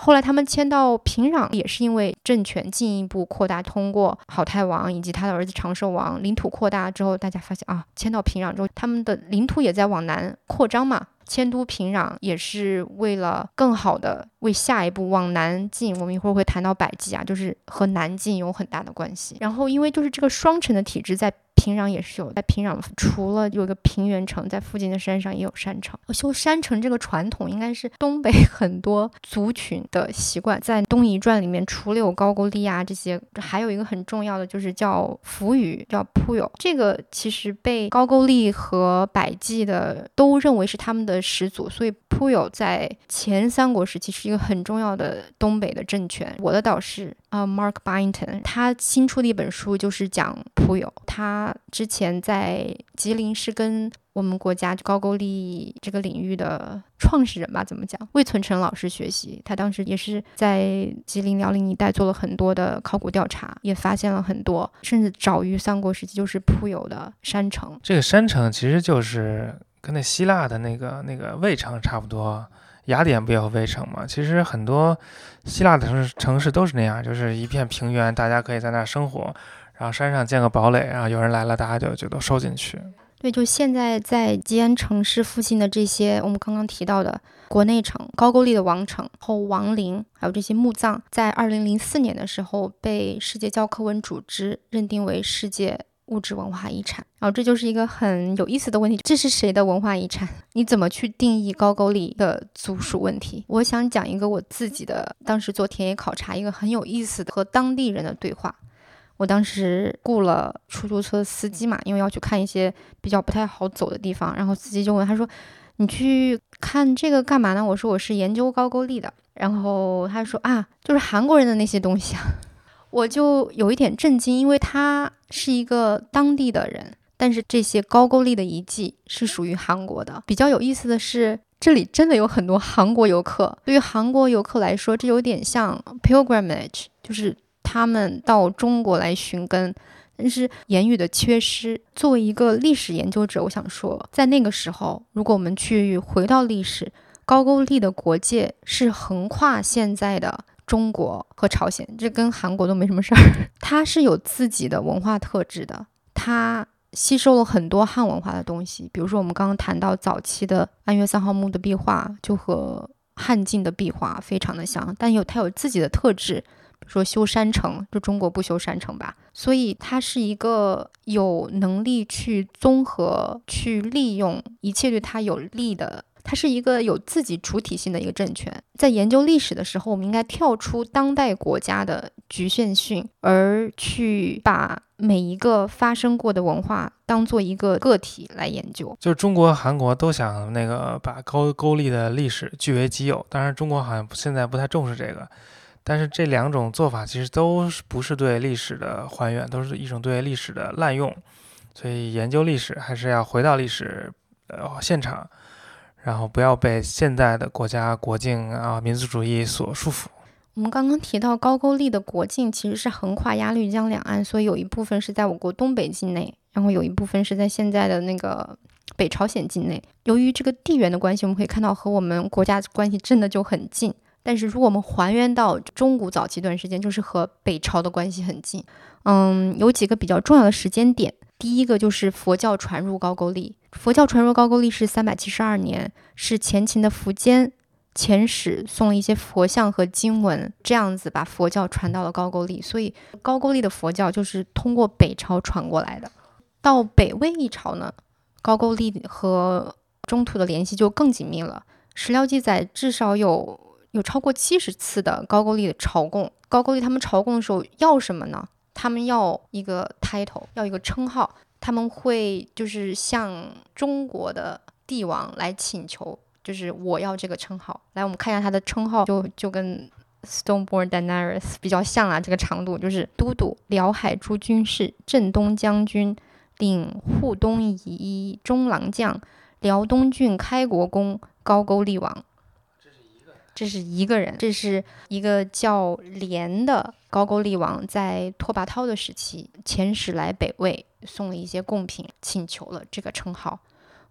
B: 后来他们迁到平壤，也是因为政权进一步扩大，通过好太王以及他的儿子长寿王，领土扩大之后，大家发现啊，迁到平壤之后，他们的领土也在往南扩张嘛。迁都平壤也是为了更好的为下一步往南进。我们一会儿会谈到百济啊，就是和南进有很大的关系。然后因为就是这个双城的体制在。平壤也是有，在平壤除了有个平原城，在附近的山上也有山城。修山城这个传统应该是东北 很多族群的习惯。在《东夷传》里面，除了有高句丽啊这些，还有一个很重要的就是叫扶余，叫铺友。这个其实被高句丽和百济的都认为是他们的始祖，所以铺友在前三国时期是一个很重要的东北的政权。我的导师。啊，Mark Byington，他新出的一本书就是讲铺友。他之前在吉林是跟我们国家高句丽这个领域的创始人吧，怎么讲？魏存成老师学习。他当时也是在吉林辽宁一带做了很多的考古调查，也发现了很多，甚至早于三国时期就是铺友的山城。
A: 这个山城其实就是跟那希腊的那个那个卫城差不多。雅典不也有卫城吗？其实很多希腊的城市城市都是那样，就是一片平原，大家可以在那儿生活。然后山上建个堡垒，然后有人来了，大家就就都收进去。
B: 对，就现在在吉安城市附近的这些，我们刚刚提到的国内城、高句丽的王城、后王陵，还有这些墓葬，在二零零四年的时候被世界教科文组织认定为世界物质文化遗产。然后这就是一个很有意思的问题：这是谁的文化遗产？你怎么去定义高句丽的族属问题？我想讲一个我自己的当时做田野考察一个很有意思的和当地人的对话。我当时雇了出租车司机嘛，因为要去看一些比较不太好走的地方，然后司机就问他说：“你去看这个干嘛呢？”我说：“我是研究高句丽的。”然后他说：“啊，就是韩国人的那些东西啊。”我就有一点震惊，因为他是一个当地的人，但是这些高句丽的遗迹是属于韩国的。比较有意思的是，这里真的有很多韩国游客。对于韩国游客来说，这有点像 pilgrimage，就是。他们到中国来寻根，但是言语的缺失。作为一个历史研究者，我想说，在那个时候，如果我们去回到历史，高句丽的国界是横跨现在的中国和朝鲜，这跟韩国都没什么事儿。它是有自己的文化特质的，它吸收了很多汉文化的东西，比如说我们刚刚谈到早期的安岳三号墓的壁画，就和汉晋的壁画非常的像，但有它有自己的特质。说修山城，就中国不修山城吧，所以它是一个有能力去综合、去利用一切对它有利的，它是一个有自己主体性的一个政权。在研究历史的时候，我们应该跳出当代国家的局限性，而去把每一个发生过的文化当做一个个体来研究。
A: 就是中国、韩国都想那个把高句丽的历史据为己有，当然中国好像现在不太重视这个。但是这两种做法其实都是不是对历史的还原，都是一种对历史的滥用。所以研究历史还是要回到历史呃现场，然后不要被现在的国家国境啊民族主义所束缚。
B: 我们刚刚提到高句丽的国境其实是横跨鸭绿江两岸，所以有一部分是在我国东北境内，然后有一部分是在现在的那个北朝鲜境内。由于这个地缘的关系，我们可以看到和我们国家关系真的就很近。但是，如果我们还原到中古早期一段时间，就是和北朝的关系很近。嗯，有几个比较重要的时间点。第一个就是佛教传入高句丽。佛教传入高句丽是三百七十二年，是前秦的苻坚遣使送了一些佛像和经文，这样子把佛教传到了高句丽。所以，高句丽的佛教就是通过北朝传过来的。到北魏一朝呢，高句丽和中土的联系就更紧密了。史料记载，至少有。有超过七十次的高句丽的朝贡，高句丽他们朝贡的时候要什么呢？他们要一个 title，要一个称号，他们会就是向中国的帝王来请求，就是我要这个称号。来，我们看一下他的称号，就就跟 Stoneborn Daenerys 比较像啊，这个长度就是都督辽海诸军事、镇东将军、领护东夷中郎将、辽东郡开国公、高句丽王。这是一个人，这是一个叫连的高句丽王，在拓跋焘的时期遣使来北魏，送了一些贡品，请求了这个称号。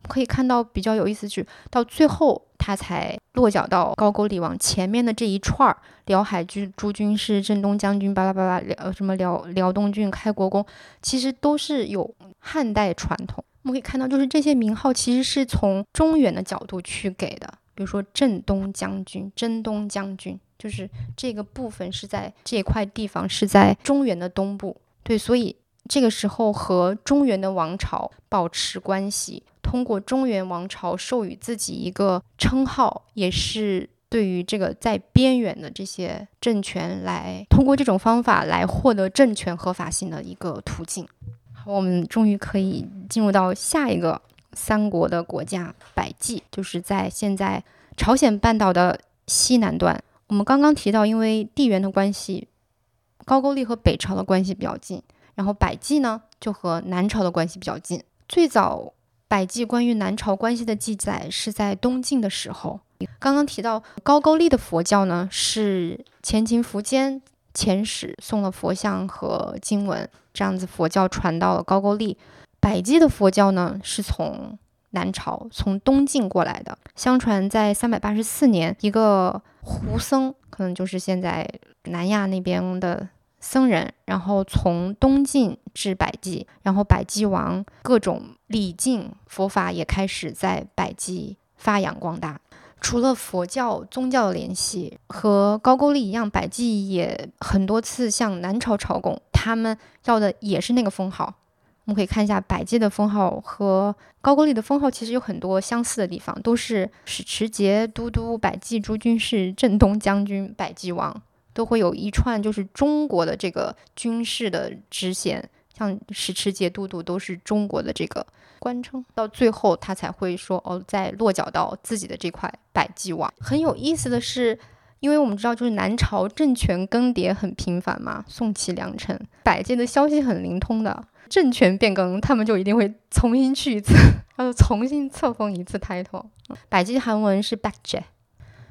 B: 可以看到比较有意思，是到最后他才落脚到高句丽王前面的这一串儿：辽海军诸军是、镇东将军、巴拉巴拉辽什么辽辽东郡开国公，其实都是有汉代传统。我们可以看到，就是这些名号其实是从中原的角度去给的。比如说镇东将军、镇东将军，就是这个部分是在这块地方，是在中原的东部。对，所以这个时候和中原的王朝保持关系，通过中原王朝授予自己一个称号，也是对于这个在边缘的这些政权来通过这种方法来获得政权合法性的一个途径。好，我们终于可以进入到下一个。三国的国家百济，就是在现在朝鲜半岛的西南端。我们刚刚提到，因为地缘的关系，高句丽和北朝的关系比较近，然后百济呢就和南朝的关系比较近。最早百济关于南朝关系的记载是在东晋的时候。刚刚提到高句丽的佛教呢，是前秦苻坚遣使送了佛像和经文，这样子佛教传到了高句丽。百济的佛教呢，是从南朝从东晋过来的。相传在三百八十四年，一个胡僧，可能就是现在南亚那边的僧人，然后从东晋至百济，然后百济王各种礼敬佛法也开始在百济发扬光大。除了佛教宗教的联系，和高句丽一样，百济也很多次向南朝朝贡，他们要的也是那个封号。我们可以看一下百济的封号和高句丽的封号，其实有很多相似的地方，都是使持节都督、百济诸军事、镇东将军、百济王，都会有一串就是中国的这个军事的支线，像使持节都督都是中国的这个官称，到最后他才会说哦，再落脚到自己的这块百济王。很有意思的是，因为我们知道就是南朝政权更迭很频繁嘛，宋齐梁陈，百济的消息很灵通的。政权变更，他们就一定会重新去一次，然后重新册封一次 title。百济韩文是 Baekje。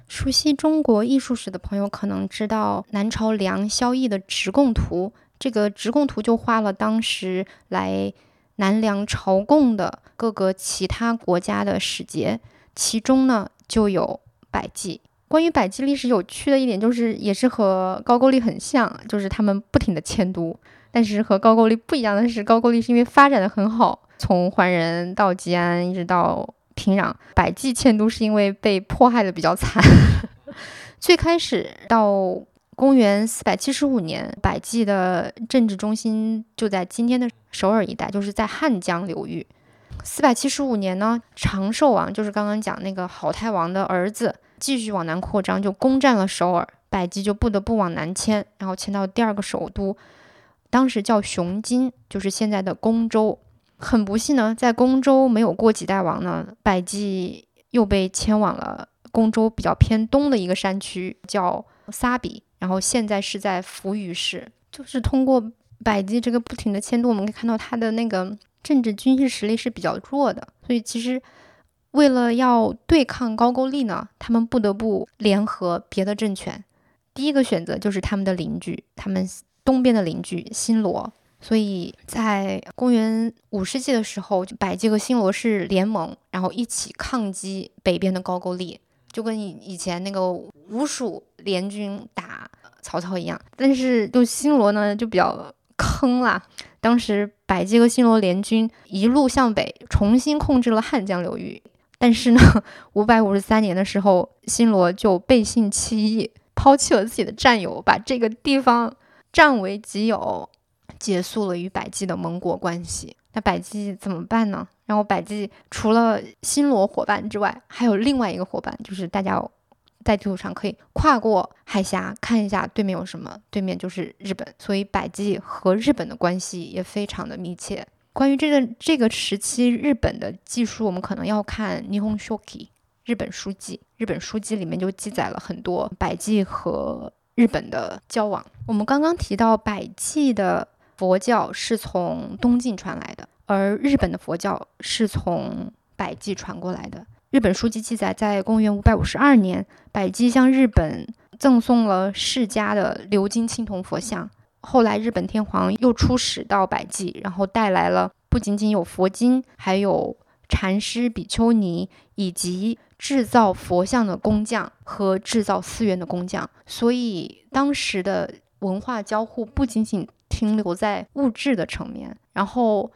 B: 熟悉中国艺术史的朋友可能知道，南朝梁萧绎的《直贡图》，这个《直贡图》就画了当时来南梁朝贡的各个其他国家的使节，其中呢就有百济。关于百济历史有趣的一点就是，也是和高句丽很像，就是他们不停的迁都。但是和高句丽不一样的是，高句丽是因为发展的很好，从桓仁到吉安一直到平壤，百济迁都是因为被迫害的比较惨。最开始到公元四百七十五年，百济的政治中心就在今天的首尔一带，就是在汉江流域。四百七十五年呢，长寿王就是刚刚讲那个好太王的儿子，继续往南扩张，就攻占了首尔，百济就不得不往南迁，然后迁到第二个首都。当时叫雄津，就是现在的公州。很不幸呢，在公州没有过几代王呢，百济又被迁往了公州比较偏东的一个山区，叫撒比。然后现在是在扶余市。就是通过百济这个不停的迁都，我们可以看到他的那个政治军事实力是比较弱的。所以其实为了要对抗高句丽呢，他们不得不联合别的政权。第一个选择就是他们的邻居，他们。东边的邻居新罗，所以在公元五世纪的时候，百济和新罗是联盟，然后一起抗击北边的高句丽，就跟以以前那个吴蜀联军打曹操一样。但是就新罗呢，就比较坑啦。当时百济和新罗联军一路向北，重新控制了汉江流域。但是呢，五百五十三年的时候，新罗就背信弃义，抛弃了自己的战友，把这个地方。占为己有，结束了与百济的盟国关系。那百济怎么办呢？然后百济除了新罗伙伴之外，还有另外一个伙伴，就是大家在地图上可以跨过海峡看一下对面有什么，对面就是日本。所以百济和日本的关系也非常的密切。关于这个这个时期日本的技术，我们可能要看《霓虹书记》日本书记，日本书记里面就记载了很多百济和。日本的交往，我们刚刚提到百济的佛教是从东晋传来的，而日本的佛教是从百济传过来的。日本书记记载，在公元五百五十二年，百济向日本赠送了释迦的鎏金青铜佛像。后来，日本天皇又出使到百济，然后带来了不仅仅有佛经，还有禅师比丘尼以及。制造佛像的工匠和制造寺院的工匠，所以当时的文化交互不仅仅停留在物质的层面。然后，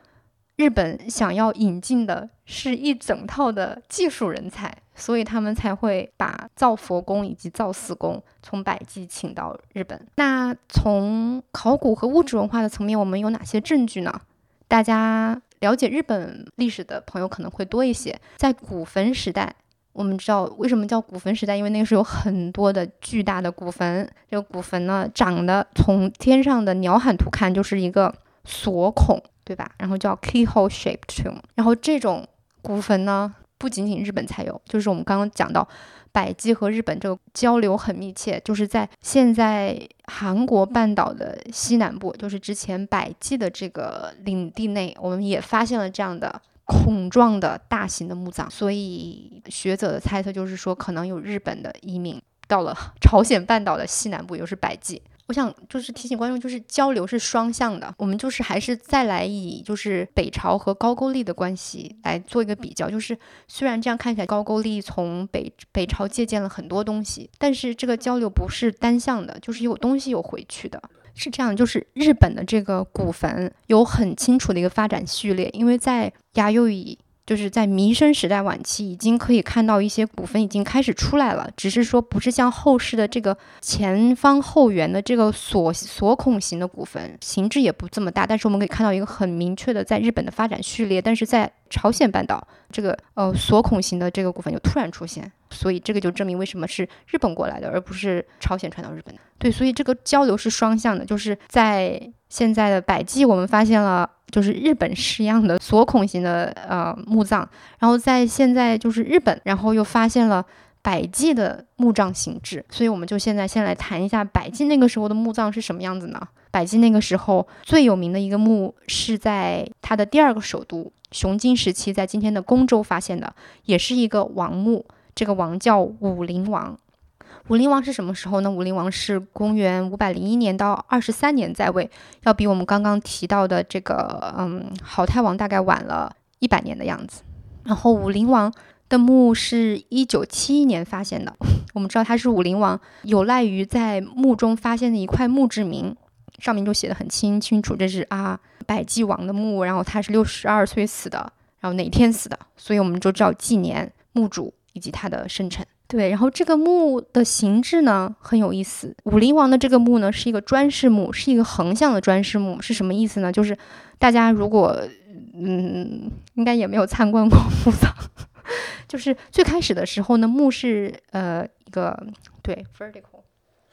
B: 日本想要引进的是一整套的技术人才，所以他们才会把造佛宫以及造寺宫从百济请到日本。那从考古和物质文化的层面，我们有哪些证据呢？大家了解日本历史的朋友可能会多一些，在古坟时代。我们知道为什么叫古坟时代，因为那个时候有很多的巨大的古坟。这个古坟呢，长得从天上的鸟瞰图看就是一个锁孔，对吧？然后叫 keyhole shaped tomb。然后这种古坟呢，不仅仅日本才有，就是我们刚刚讲到百济和日本这个交流很密切，就是在现在韩国半岛的西南部，就是之前百济的这个领地内，我们也发现了这样的。孔状的大型的墓葬，所以学者的猜测就是说，可能有日本的移民到了朝鲜半岛的西南部，又是百济。我想就是提醒观众，就是交流是双向的。我们就是还是再来以就是北朝和高句丽的关系来做一个比较。就是虽然这样看起来高句丽从北北朝借鉴了很多东西，但是这个交流不是单向的，就是有东西有回去的。是这样，就是日本的这个古坟有很清楚的一个发展序列，因为在亚幼以。就是在弥生时代晚期，已经可以看到一些古坟已经开始出来了，只是说不是像后世的这个前方后圆的这个锁锁孔型的古坟，形制也不这么大。但是我们可以看到一个很明确的在日本的发展序列，但是在朝鲜半岛这个呃锁孔型的这个古坟就突然出现，所以这个就证明为什么是日本过来的，而不是朝鲜传到日本的。对，所以这个交流是双向的，就是在现在的百济，我们发现了。就是日本式样的锁孔型的呃墓葬，然后在现在就是日本，然后又发现了百济的墓葬形制，所以我们就现在先来谈一下百济那个时候的墓葬是什么样子呢？百济那个时候最有名的一个墓是在它的第二个首都雄津时期，在今天的宫州发现的，也是一个王墓，这个王叫武陵王。武陵王是什么时候呢？武陵王是公元五百零一年到二十三年在位，要比我们刚刚提到的这个嗯好太王大概晚了一百年的样子。然后武陵王的墓是一九七一年发现的，我们知道他是武陵王，有赖于在墓中发现的一块墓志铭，上面就写的很清清楚，这是啊百济王的墓，然后他是六十二岁死的，然后哪天死的，所以我们就知道纪年、墓主以及他的生辰。对，然后这个墓的形制呢很有意思。武陵王的这个墓呢是一个砖室墓，是一个横向的砖室墓，是什么意思呢？就是大家如果嗯，应该也没有参观过 墓葬，就是最开始的时候呢，墓是呃一个对 vertical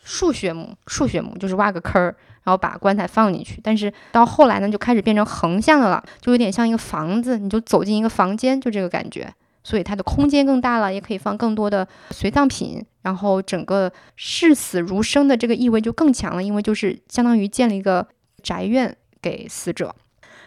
B: 数学墓，数学墓就是挖个坑儿，然后把棺材放进去。但是到后来呢，就开始变成横向的了，就有点像一个房子，你就走进一个房间，就这个感觉。所以它的空间更大了，也可以放更多的随葬品，然后整个视死如生的这个意味就更强了，因为就是相当于建了一个宅院给死者。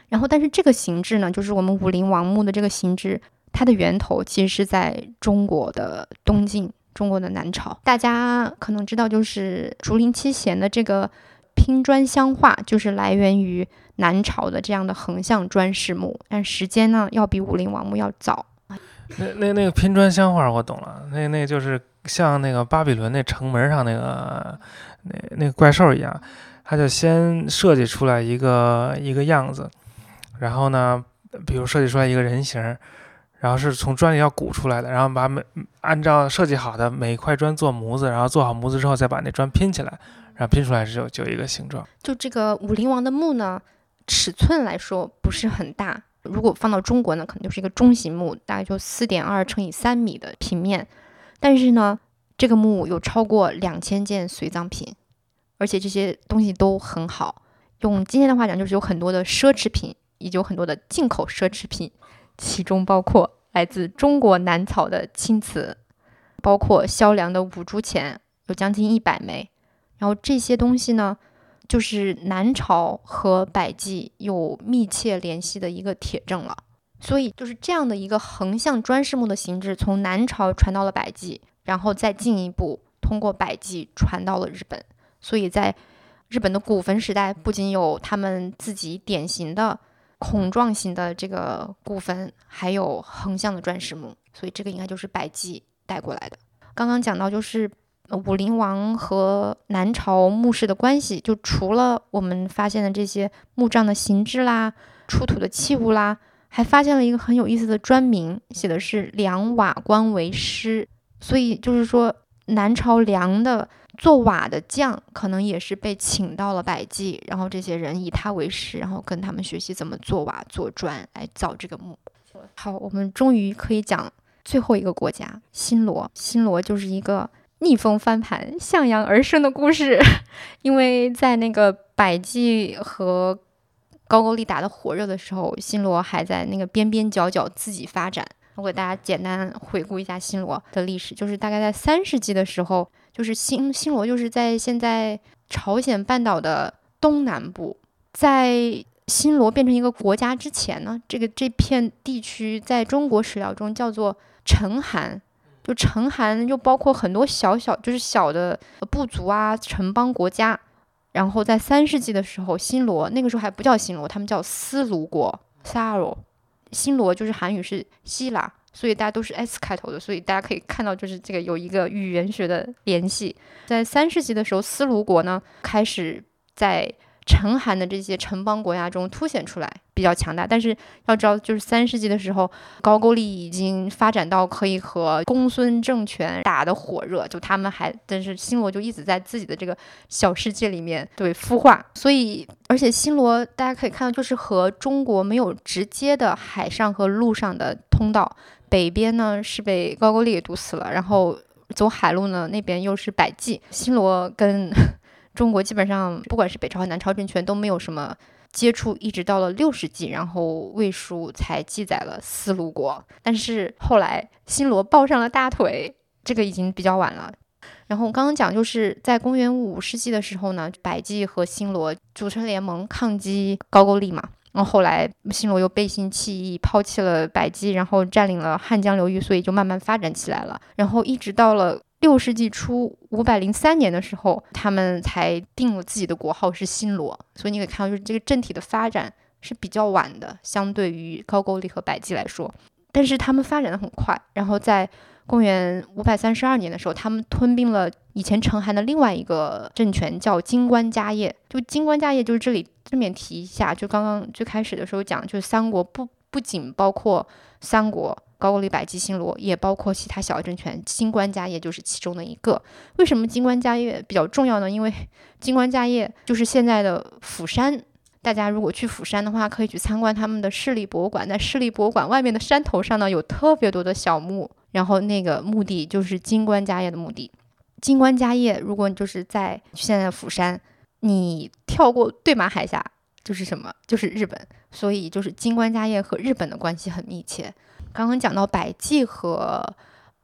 B: 然后，但是这个形制呢，就是我们武陵王墓的这个形制，它的源头其实是在中国的东晋，中国的南朝。大家可能知道，就是竹林七贤的这个拼砖香画，就是来源于南朝的这样的横向砖室墓，但时间呢，要比武陵王墓要早。
A: 那那那个拼砖香画我懂了，那那就是像那个巴比伦那城门上那个那那个怪兽一样，他就先设计出来一个一个样子，然后呢，比如设计出来一个人形，然后是从砖里要鼓出来的，然后把每按照设计好的每一块砖做模子，然后做好模子之后再把那砖拼起来，然后拼出来是就就一个形状。
B: 就这个武陵王的墓呢，尺寸来说不是很大。如果放到中国呢，可能就是一个中型墓，大概就四点二乘以三米的平面。但是呢，这个墓有超过两千件随葬品，而且这些东西都很好。用今天的话讲，就是有很多的奢侈品，也有很多的进口奢侈品，其中包括来自中国南草的青瓷，包括萧梁的五铢钱，有将近一百枚。然后这些东西呢？就是南朝和百济有密切联系的一个铁证了，所以就是这样的一个横向砖室墓的形制，从南朝传到了百济，然后再进一步通过百济传到了日本。所以在日本的古坟时代，不仅有他们自己典型的孔状型的这个古坟，还有横向的砖室墓，所以这个应该就是百济带过来的。刚刚讲到就是。武陵王和南朝墓室的关系，就除了我们发现的这些墓葬的形制啦、出土的器物啦，还发现了一个很有意思的砖铭，写的是梁瓦官为师。所以就是说，南朝梁的做瓦的匠，可能也是被请到了百济，然后这些人以他为师，然后跟他们学习怎么做瓦、做砖来造这个墓。好，我们终于可以讲最后一个国家——新罗。新罗就是一个。逆风翻盘、向阳而生的故事，因为在那个百济和高句丽打得火热的时候，新罗还在那个边边角角自己发展。我给大家简单回顾一下新罗的历史，就是大概在三世纪的时候，就是新新罗就是在现在朝鲜半岛的东南部。在新罗变成一个国家之前呢，这个这片地区在中国史料中叫做陈韩。就成韩又包括很多小小就是小的部族啊、城邦国家，然后在三世纪的时候，新罗那个时候还不叫新罗，他们叫斯卢国 （Saro）。新罗就是韩语是希腊，所以大家都是 S 开头的，所以大家可以看到，就是这个有一个语言学的联系。在三世纪的时候，斯卢国呢开始在陈韩的这些城邦国家中凸显出来，比较强大。但是要知道，就是三世纪的时候，高句丽已经发展到可以和公孙政权打得火热，就他们还，但是新罗就一直在自己的这个小世界里面对孵化。所以，而且新罗大家可以看到，就是和中国没有直接的海上和陆上的通道，北边呢是被高句丽给堵死了，然后走海路呢那边又是百济，新罗跟。中国基本上不管是北朝和南朝政权都没有什么接触，一直到了六世纪，然后魏书才记载了丝卢国。但是后来新罗抱上了大腿，这个已经比较晚了。然后我刚刚讲就是在公元五世纪的时候呢，百济和新罗组成联盟抗击高句丽嘛。然后后来新罗又背信弃义，抛弃了百济，然后占领了汉江流域，所以就慢慢发展起来了。然后一直到了。六世纪初，五百零三年的时候，他们才定了自己的国号是新罗。所以你可以看到，就是这个政体的发展是比较晚的，相对于高句丽和百济来说。但是他们发展的很快。然后在公元五百三十二年的时候，他们吞并了以前成韩的另外一个政权，叫金官家业。就金官家业，就是这里顺便提一下，就刚刚最开始的时候讲，就是三国不不仅包括三国。高句丽、百济、新罗也包括其他小政权，金官家业就是其中的一个。为什么金官家业比较重要呢？因为金官家业就是现在的釜山。大家如果去釜山的话，可以去参观他们的市立博物馆。在市立博物馆外面的山头上呢，有特别多的小墓，然后那个墓地就是金官家业的墓地。金官家业，如果你就是在现在的釜山，你跳过对马海峡就是什么？就是日本。所以就是金官家业和日本的关系很密切。刚刚讲到百济和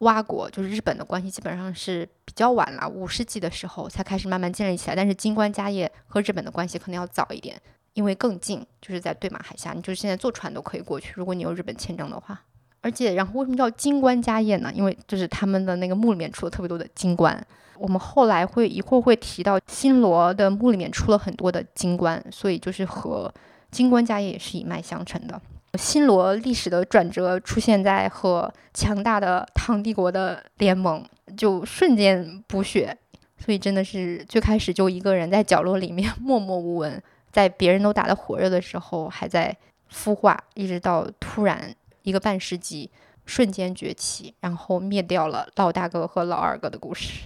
B: 倭国，就是日本的关系基本上是比较晚了，五世纪的时候才开始慢慢建立起来。但是金官家业和日本的关系可能要早一点，因为更近，就是在对马海峡，你就是现在坐船都可以过去，如果你有日本签证的话。而且，然后为什么叫金官家业呢？因为就是他们的那个墓里面出了特别多的金官。我们后来会一会儿会提到新罗的墓里面出了很多的金官，所以就是和金官家业也是一脉相承的。新罗历史的转折出现在和强大的唐帝国的联盟，就瞬间补血，所以真的是最开始就一个人在角落里面默默无闻，在别人都打得火热的时候还在孵化，一直到突然一个半世纪瞬间崛起，然后灭掉了老大哥和老二哥的故事。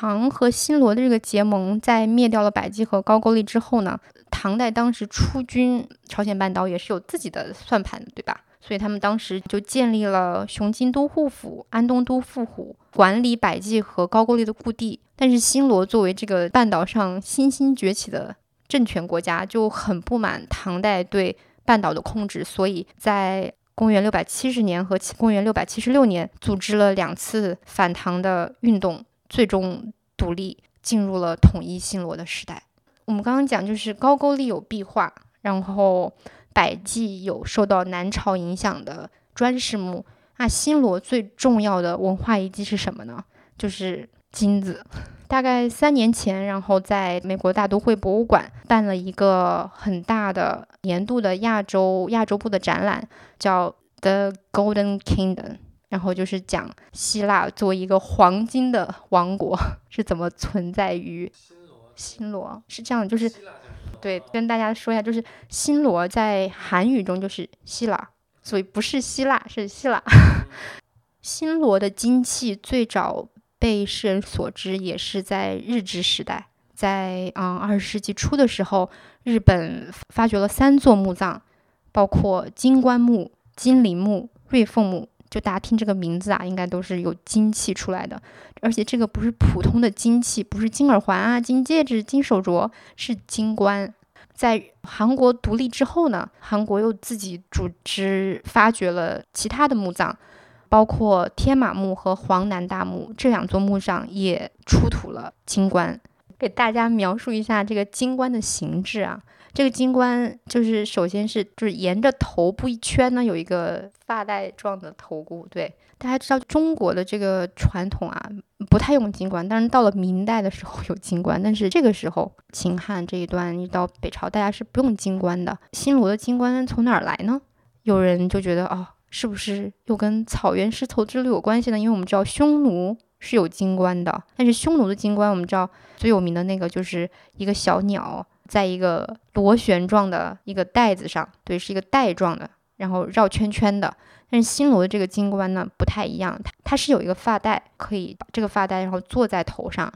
B: 唐和新罗的这个结盟，在灭掉了百济和高句丽之后呢？唐代当时出军朝鲜半岛也是有自己的算盘的，对吧？所以他们当时就建立了雄津都护府、安东都护府，管理百济和高句丽的故地。但是新罗作为这个半岛上新兴崛起的政权国家，就很不满唐代对半岛的控制，所以在公元六百七十年和公元六百七十六年组织了两次反唐的运动，最终独立，进入了统一新罗的时代。我们刚刚讲，就是高句丽有壁画，然后百济有受到南朝影响的砖石墓。那新罗最重要的文化遗迹是什么呢？就是金子。大概三年前，然后在美国大都会博物馆办了一个很大的年度的亚洲亚洲部的展览，叫 The Golden Kingdom，然后就是讲希腊作为一个黄金的王国是怎么存在于。新罗是这样，就是对，跟大家说一下，就是新罗在韩语中就是希腊，所以不是希腊，是希腊。新罗的金器最早被世人所知，也是在日治时代，在嗯二十世纪初的时候，日本发掘了三座墓葬，包括金棺墓、金陵墓、瑞凤墓。就大家听这个名字啊，应该都是有金器出来的，而且这个不是普通的金器，不是金耳环啊、金戒指、金手镯，是金冠。在韩国独立之后呢，韩国又自己组织发掘了其他的墓葬，包括天马墓和黄南大墓这两座墓上也出土了金冠。给大家描述一下这个金冠的形制啊。这个金冠就是首先是就是沿着头部一圈呢，有一个发带状的头箍。对，大家知道中国的这个传统啊，不太用金冠，但是到了明代的时候有金冠，但是这个时候秦汉这一段一到北朝，大家是不用金冠的。新罗的金冠从哪儿来呢？有人就觉得哦，是不是又跟草原丝绸之路有关系呢？因为我们知道匈奴是有金冠的，但是匈奴的金冠我们知道最有名的那个就是一个小鸟。在一个螺旋状的一个带子上，对，是一个带状的，然后绕圈圈的。但是新罗的这个金冠呢不太一样，它它是有一个发带，可以把这个发带然后坐在头上，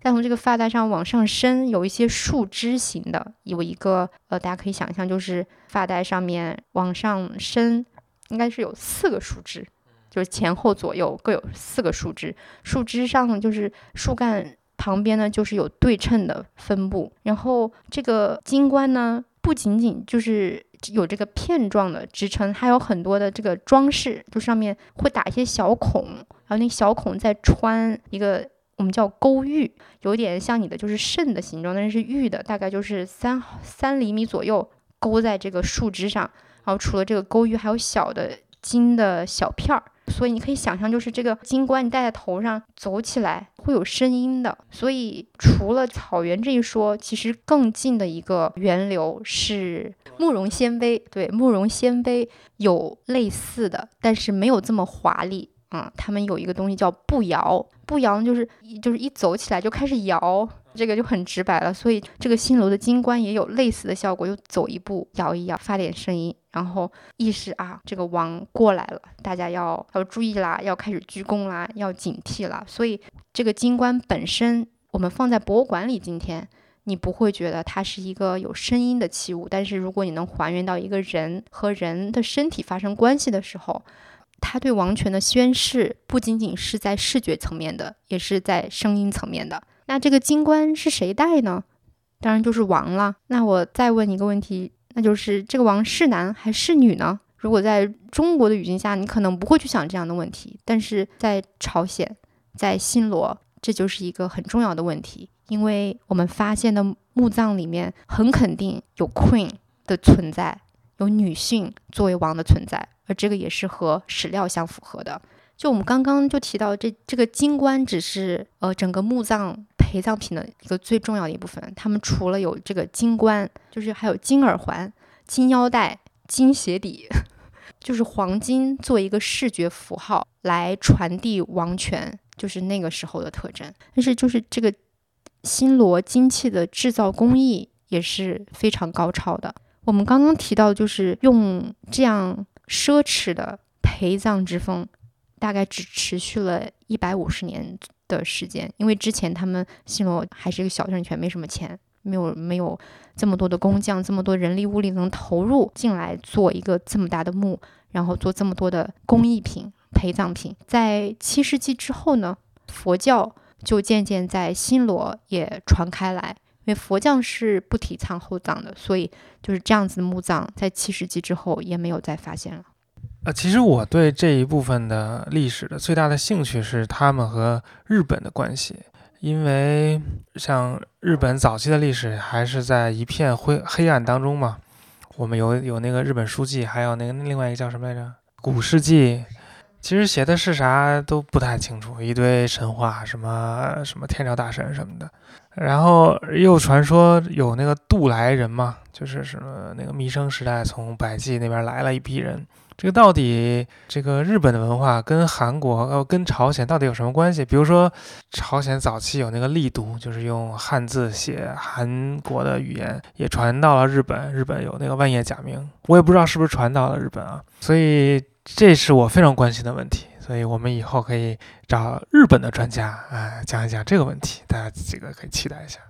B: 再从这个发带上往上伸，有一些树枝形的，有一个呃，大家可以想象，就是发带上面往上伸，应该是有四个树枝，就是前后左右各有四个树枝，树枝上就是树干。旁边呢，就是有对称的分布，然后这个金冠呢，不仅仅就是有这个片状的支撑，还有很多的这个装饰，就上面会打一些小孔，然后那小孔再穿一个我们叫勾玉，有点像你的就是肾的形状，但是是玉的，大概就是三三厘米左右，勾在这个树枝上，然后除了这个勾玉，还有小的金的小片儿。所以你可以想象，就是这个金冠你戴在头上，走起来会有声音的。所以除了草原这一说，其实更近的一个源流是慕容鲜卑。对，慕容鲜卑有类似的，但是没有这么华丽啊。他们有一个东西叫步摇，步摇就是一就是一走起来就开始摇。这个就很直白了，所以这个新楼的金冠也有类似的效果，就走一步，摇一摇，发点声音，然后意识啊，这个王过来了，大家要要注意啦，要开始鞠躬啦，要警惕啦。所以这个金冠本身，我们放在博物馆里，今天你不会觉得它是一个有声音的器物，但是如果你能还原到一个人和人的身体发生关系的时候，它对王权的宣誓不仅仅是在视觉层面的，也是在声音层面的。那这个金冠是谁戴呢？当然就是王了。那我再问一个问题，那就是这个王是男还是女呢？如果在中国的语境下，你可能不会去想这样的问题，但是在朝鲜，在新罗，这就是一个很重要的问题，因为我们发现的墓葬里面很肯定有 queen 的存在，有女性作为王的存在，而这个也是和史料相符合的。就我们刚刚就提到，这这个金冠只是呃整个墓葬陪葬品的一个最重要的一部分。他们除了有这个金冠，就是还有金耳环、金腰带、金鞋底，就是黄金做一个视觉符号来传递王权，就是那个时候的特征。但是就是这个新罗金器的制造工艺也是非常高超的。我们刚刚提到，就是用这样奢侈的陪葬之风。大概只持续了一百五十年的时间，因为之前他们新罗还是一个小政权，没什么钱，没有没有这么多的工匠，这么多人力物力能投入进来做一个这么大的墓，然后做这么多的工艺品、陪葬品。在七世纪之后呢，佛教就渐渐在新罗也传开来，因为佛教是不提倡厚葬的，所以就是这样子的墓葬在七世纪之后也没有再发现了。
A: 呃，其实我对这一部分的历史的最大的兴趣是他们和日本的关系，因为像日本早期的历史还是在一片灰黑暗当中嘛。我们有有那个日本书记，还有那个另外一个叫什么来着？古世纪，其实写的是啥都不太清楚，一堆神话，什么什么天照大神什么的。然后又传说有那个渡来人嘛，就是什么那个弥生时代从百济那边来了一批人。这个到底这个日本的文化跟韩国呃跟朝鲜到底有什么关系？比如说朝鲜早期有那个力读，就是用汉字写韩国的语言，也传到了日本。日本有那个万叶假名，我也不知道是不是传到了日本啊。所以这是我非常关心的问题。所以我们以后可以找日本的专家啊讲一讲这个问题，大家这个可以期待一下。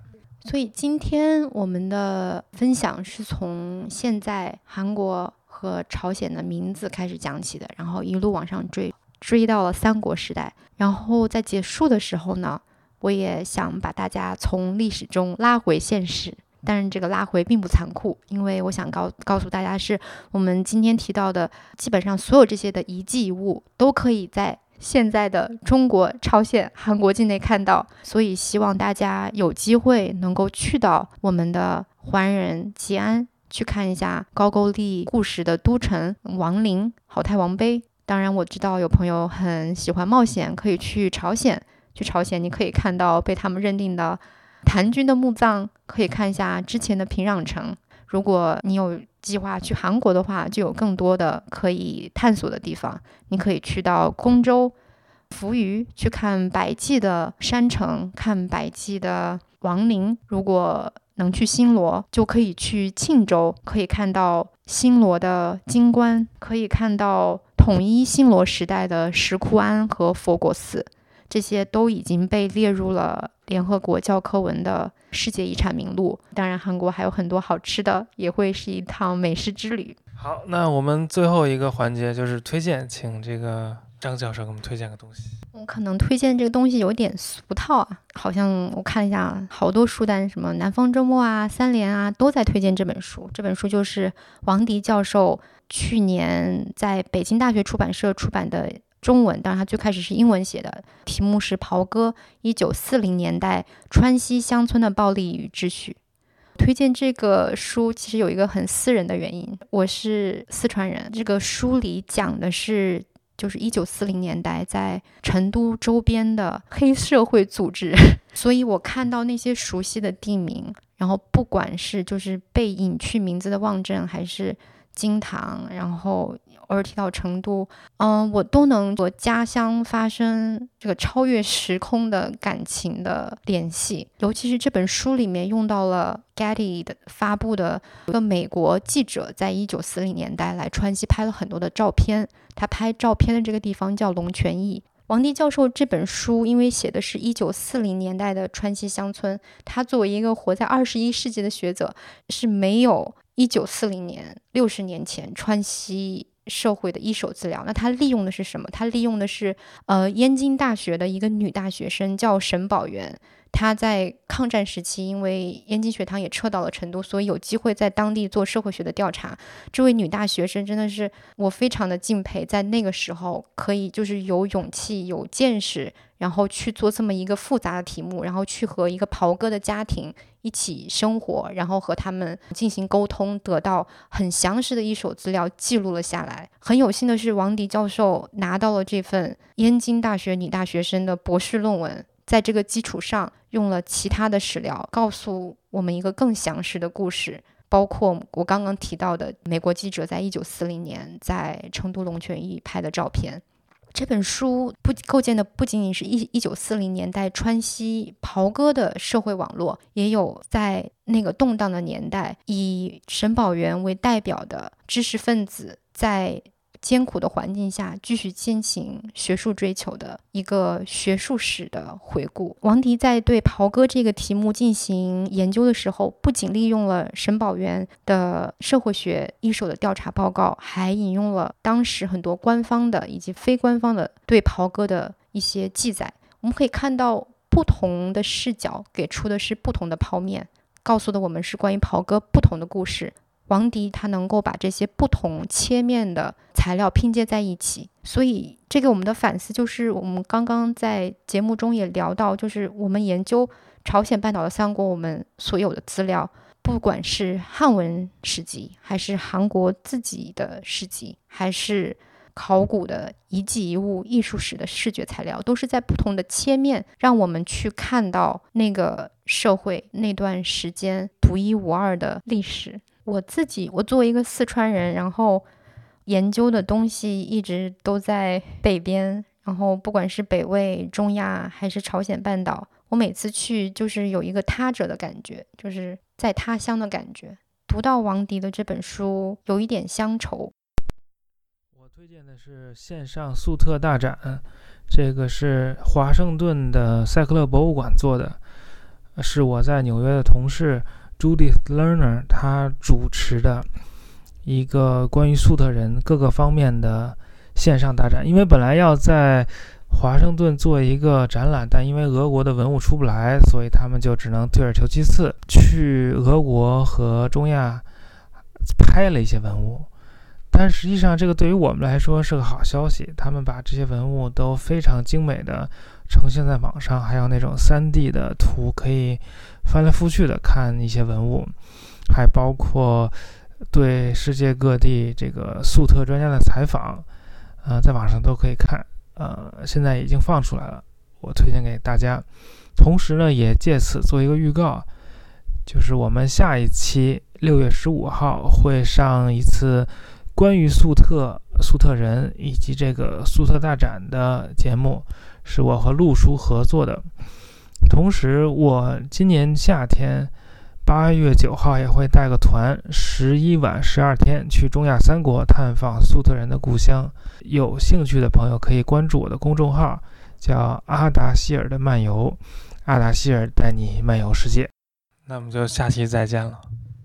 B: 所以今天我们的分享是从现在韩国。和朝鲜的名字开始讲起的，然后一路往上追，追到了三国时代。然后在结束的时候呢，我也想把大家从历史中拉回现实，但是这个拉回并不残酷，因为我想告告诉大家，是我们今天提到的，基本上所有这些的遗迹遗物都可以在现在的中国、朝鲜、韩国境内看到，所以希望大家有机会能够去到我们的桓仁吉安，去看一下高句丽故事的都城王陵、好太王碑。当然，我知道有朋友很喜欢冒险，可以去朝鲜。去朝鲜，你可以看到被他们认定的谭军的墓葬，可以看一下之前的平壤城。如果你有计划去韩国的话，就有更多的可以探索的地方。你可以去到公州、扶余去看百济的山城，看百济的王陵。如果能去新罗，就可以去庆州，可以看到新罗的金冠，可以看到统一新罗时代的石窟庵和佛国寺。这些都已经被列入了联合国教科文的世界遗产名录。当然，韩国还有很多好吃的，也会是一趟美食之旅。
A: 好，那我们最后一个环节就是推荐，请这个张教授给我们推荐个东西。
B: 我可能推荐这个东西有点俗套啊，好像我看一下，好多书单，什么南方周末啊、三联啊，都在推荐这本书。这本书就是王迪教授去年在北京大学出版社出版的。中文，当然他最开始是英文写的，题目是《袍哥：一九四零年代川西乡村的暴力与秩序》。推荐这个书其实有一个很私人的原因，我是四川人。这个书里讲的是，就是一九四零年代在成都周边的黑社会组织，所以我看到那些熟悉的地名，然后不管是就是被隐去名字的望镇，还是金堂，然后。偶尔提到成都，嗯，我都能和家乡发生这个超越时空的感情的联系。尤其是这本书里面用到了 Getty 的发布的一个美国记者在一九四零年代来川西拍了很多的照片。他拍照片的这个地方叫龙泉驿。王迪教授这本书因为写的是一九四零年代的川西乡村，他作为一个活在二十一世纪的学者，是没有一九四零年六十年前川西。社会的一手资料，那他利用的是什么？他利用的是，呃，燕京大学的一个女大学生叫沈宝元，她在抗战时期，因为燕京学堂也撤到了成都，所以有机会在当地做社会学的调查。这位女大学生真的是我非常的敬佩，在那个时候可以就是有勇气、有见识。然后去做这么一个复杂的题目，然后去和一个袍哥的家庭一起生活，然后和他们进行沟通，得到很详实的一手资料记录了下来。很有幸的是，王迪教授拿到了这份燕京大学女大学生的博士论文，在这个基础上用了其他的史料，告诉我们一个更详实的故事，包括我刚刚提到的美国记者在一九四零年在成都龙泉驿拍的照片。这本书不构建的不仅仅是一一九四零年代川西袍哥的社会网络，也有在那个动荡的年代以沈宝元为代表的知识分子在。艰苦的环境下，继续进行学术追求的一个学术史的回顾。王迪在对袍哥这个题目进行研究的时候，不仅利用了沈宝元的社会学一手的调查报告，还引用了当时很多官方的以及非官方的对袍哥的一些记载。我们可以看到，不同的视角给出的是不同的剖面，告诉的我们是关于袍哥不同的故事。王迪他能够把这些不同切面的材料拼接在一起，所以这个我们的反思就是，我们刚刚在节目中也聊到，就是我们研究朝鲜半岛的三国，我们所有的资料，不管是汉文史籍，还是韩国自己的史籍，还是考古的遗迹遗物、艺术史的视觉材料，都是在不同的切面，让我们去看到那个社会那段时间独一无二的历史。我自己，我作为一个四川人，然后研究的东西一直都在北边，然后不管是北魏、中亚还是朝鲜半岛，我每次去就是有一个他者的感觉，就是在他乡的感觉。读到王迪的这本书，有一点乡愁。
A: 我推荐的是线上粟特大展，这个是华盛顿的塞克勒博物馆做的，是我在纽约的同事。Judith Lerner，他主持的一个关于粟特人各个方面的线上大展。因为本来要在华盛顿做一个展览，但因为俄国的文物出不来，所以他们就只能退而求其次，去俄国和中亚拍了一些文物。但实际上这个对于我们来说是个好消息，他们把这些文物都非常精美的呈现在网上，还有那种 3D 的图可以翻来覆去的看一些文物，还包括对世界各地这个粟特专家的采访，呃，在网上都可以看，呃，现在已经放出来了，我推荐给大家。同时呢，也借此做一个预告，就是我们下一期六月十五号会上一次关于粟特、粟特人以及这个粟特大展的节目，是我和陆叔合作的。同时，我今年夏天八月九号也会带个团，十一晚十二天去中亚三国探访粟特人的故乡。有兴趣的朋友可以关注我的公众号，叫阿达希尔的漫游。阿达希尔带你漫游世界，那我们就下期再见了。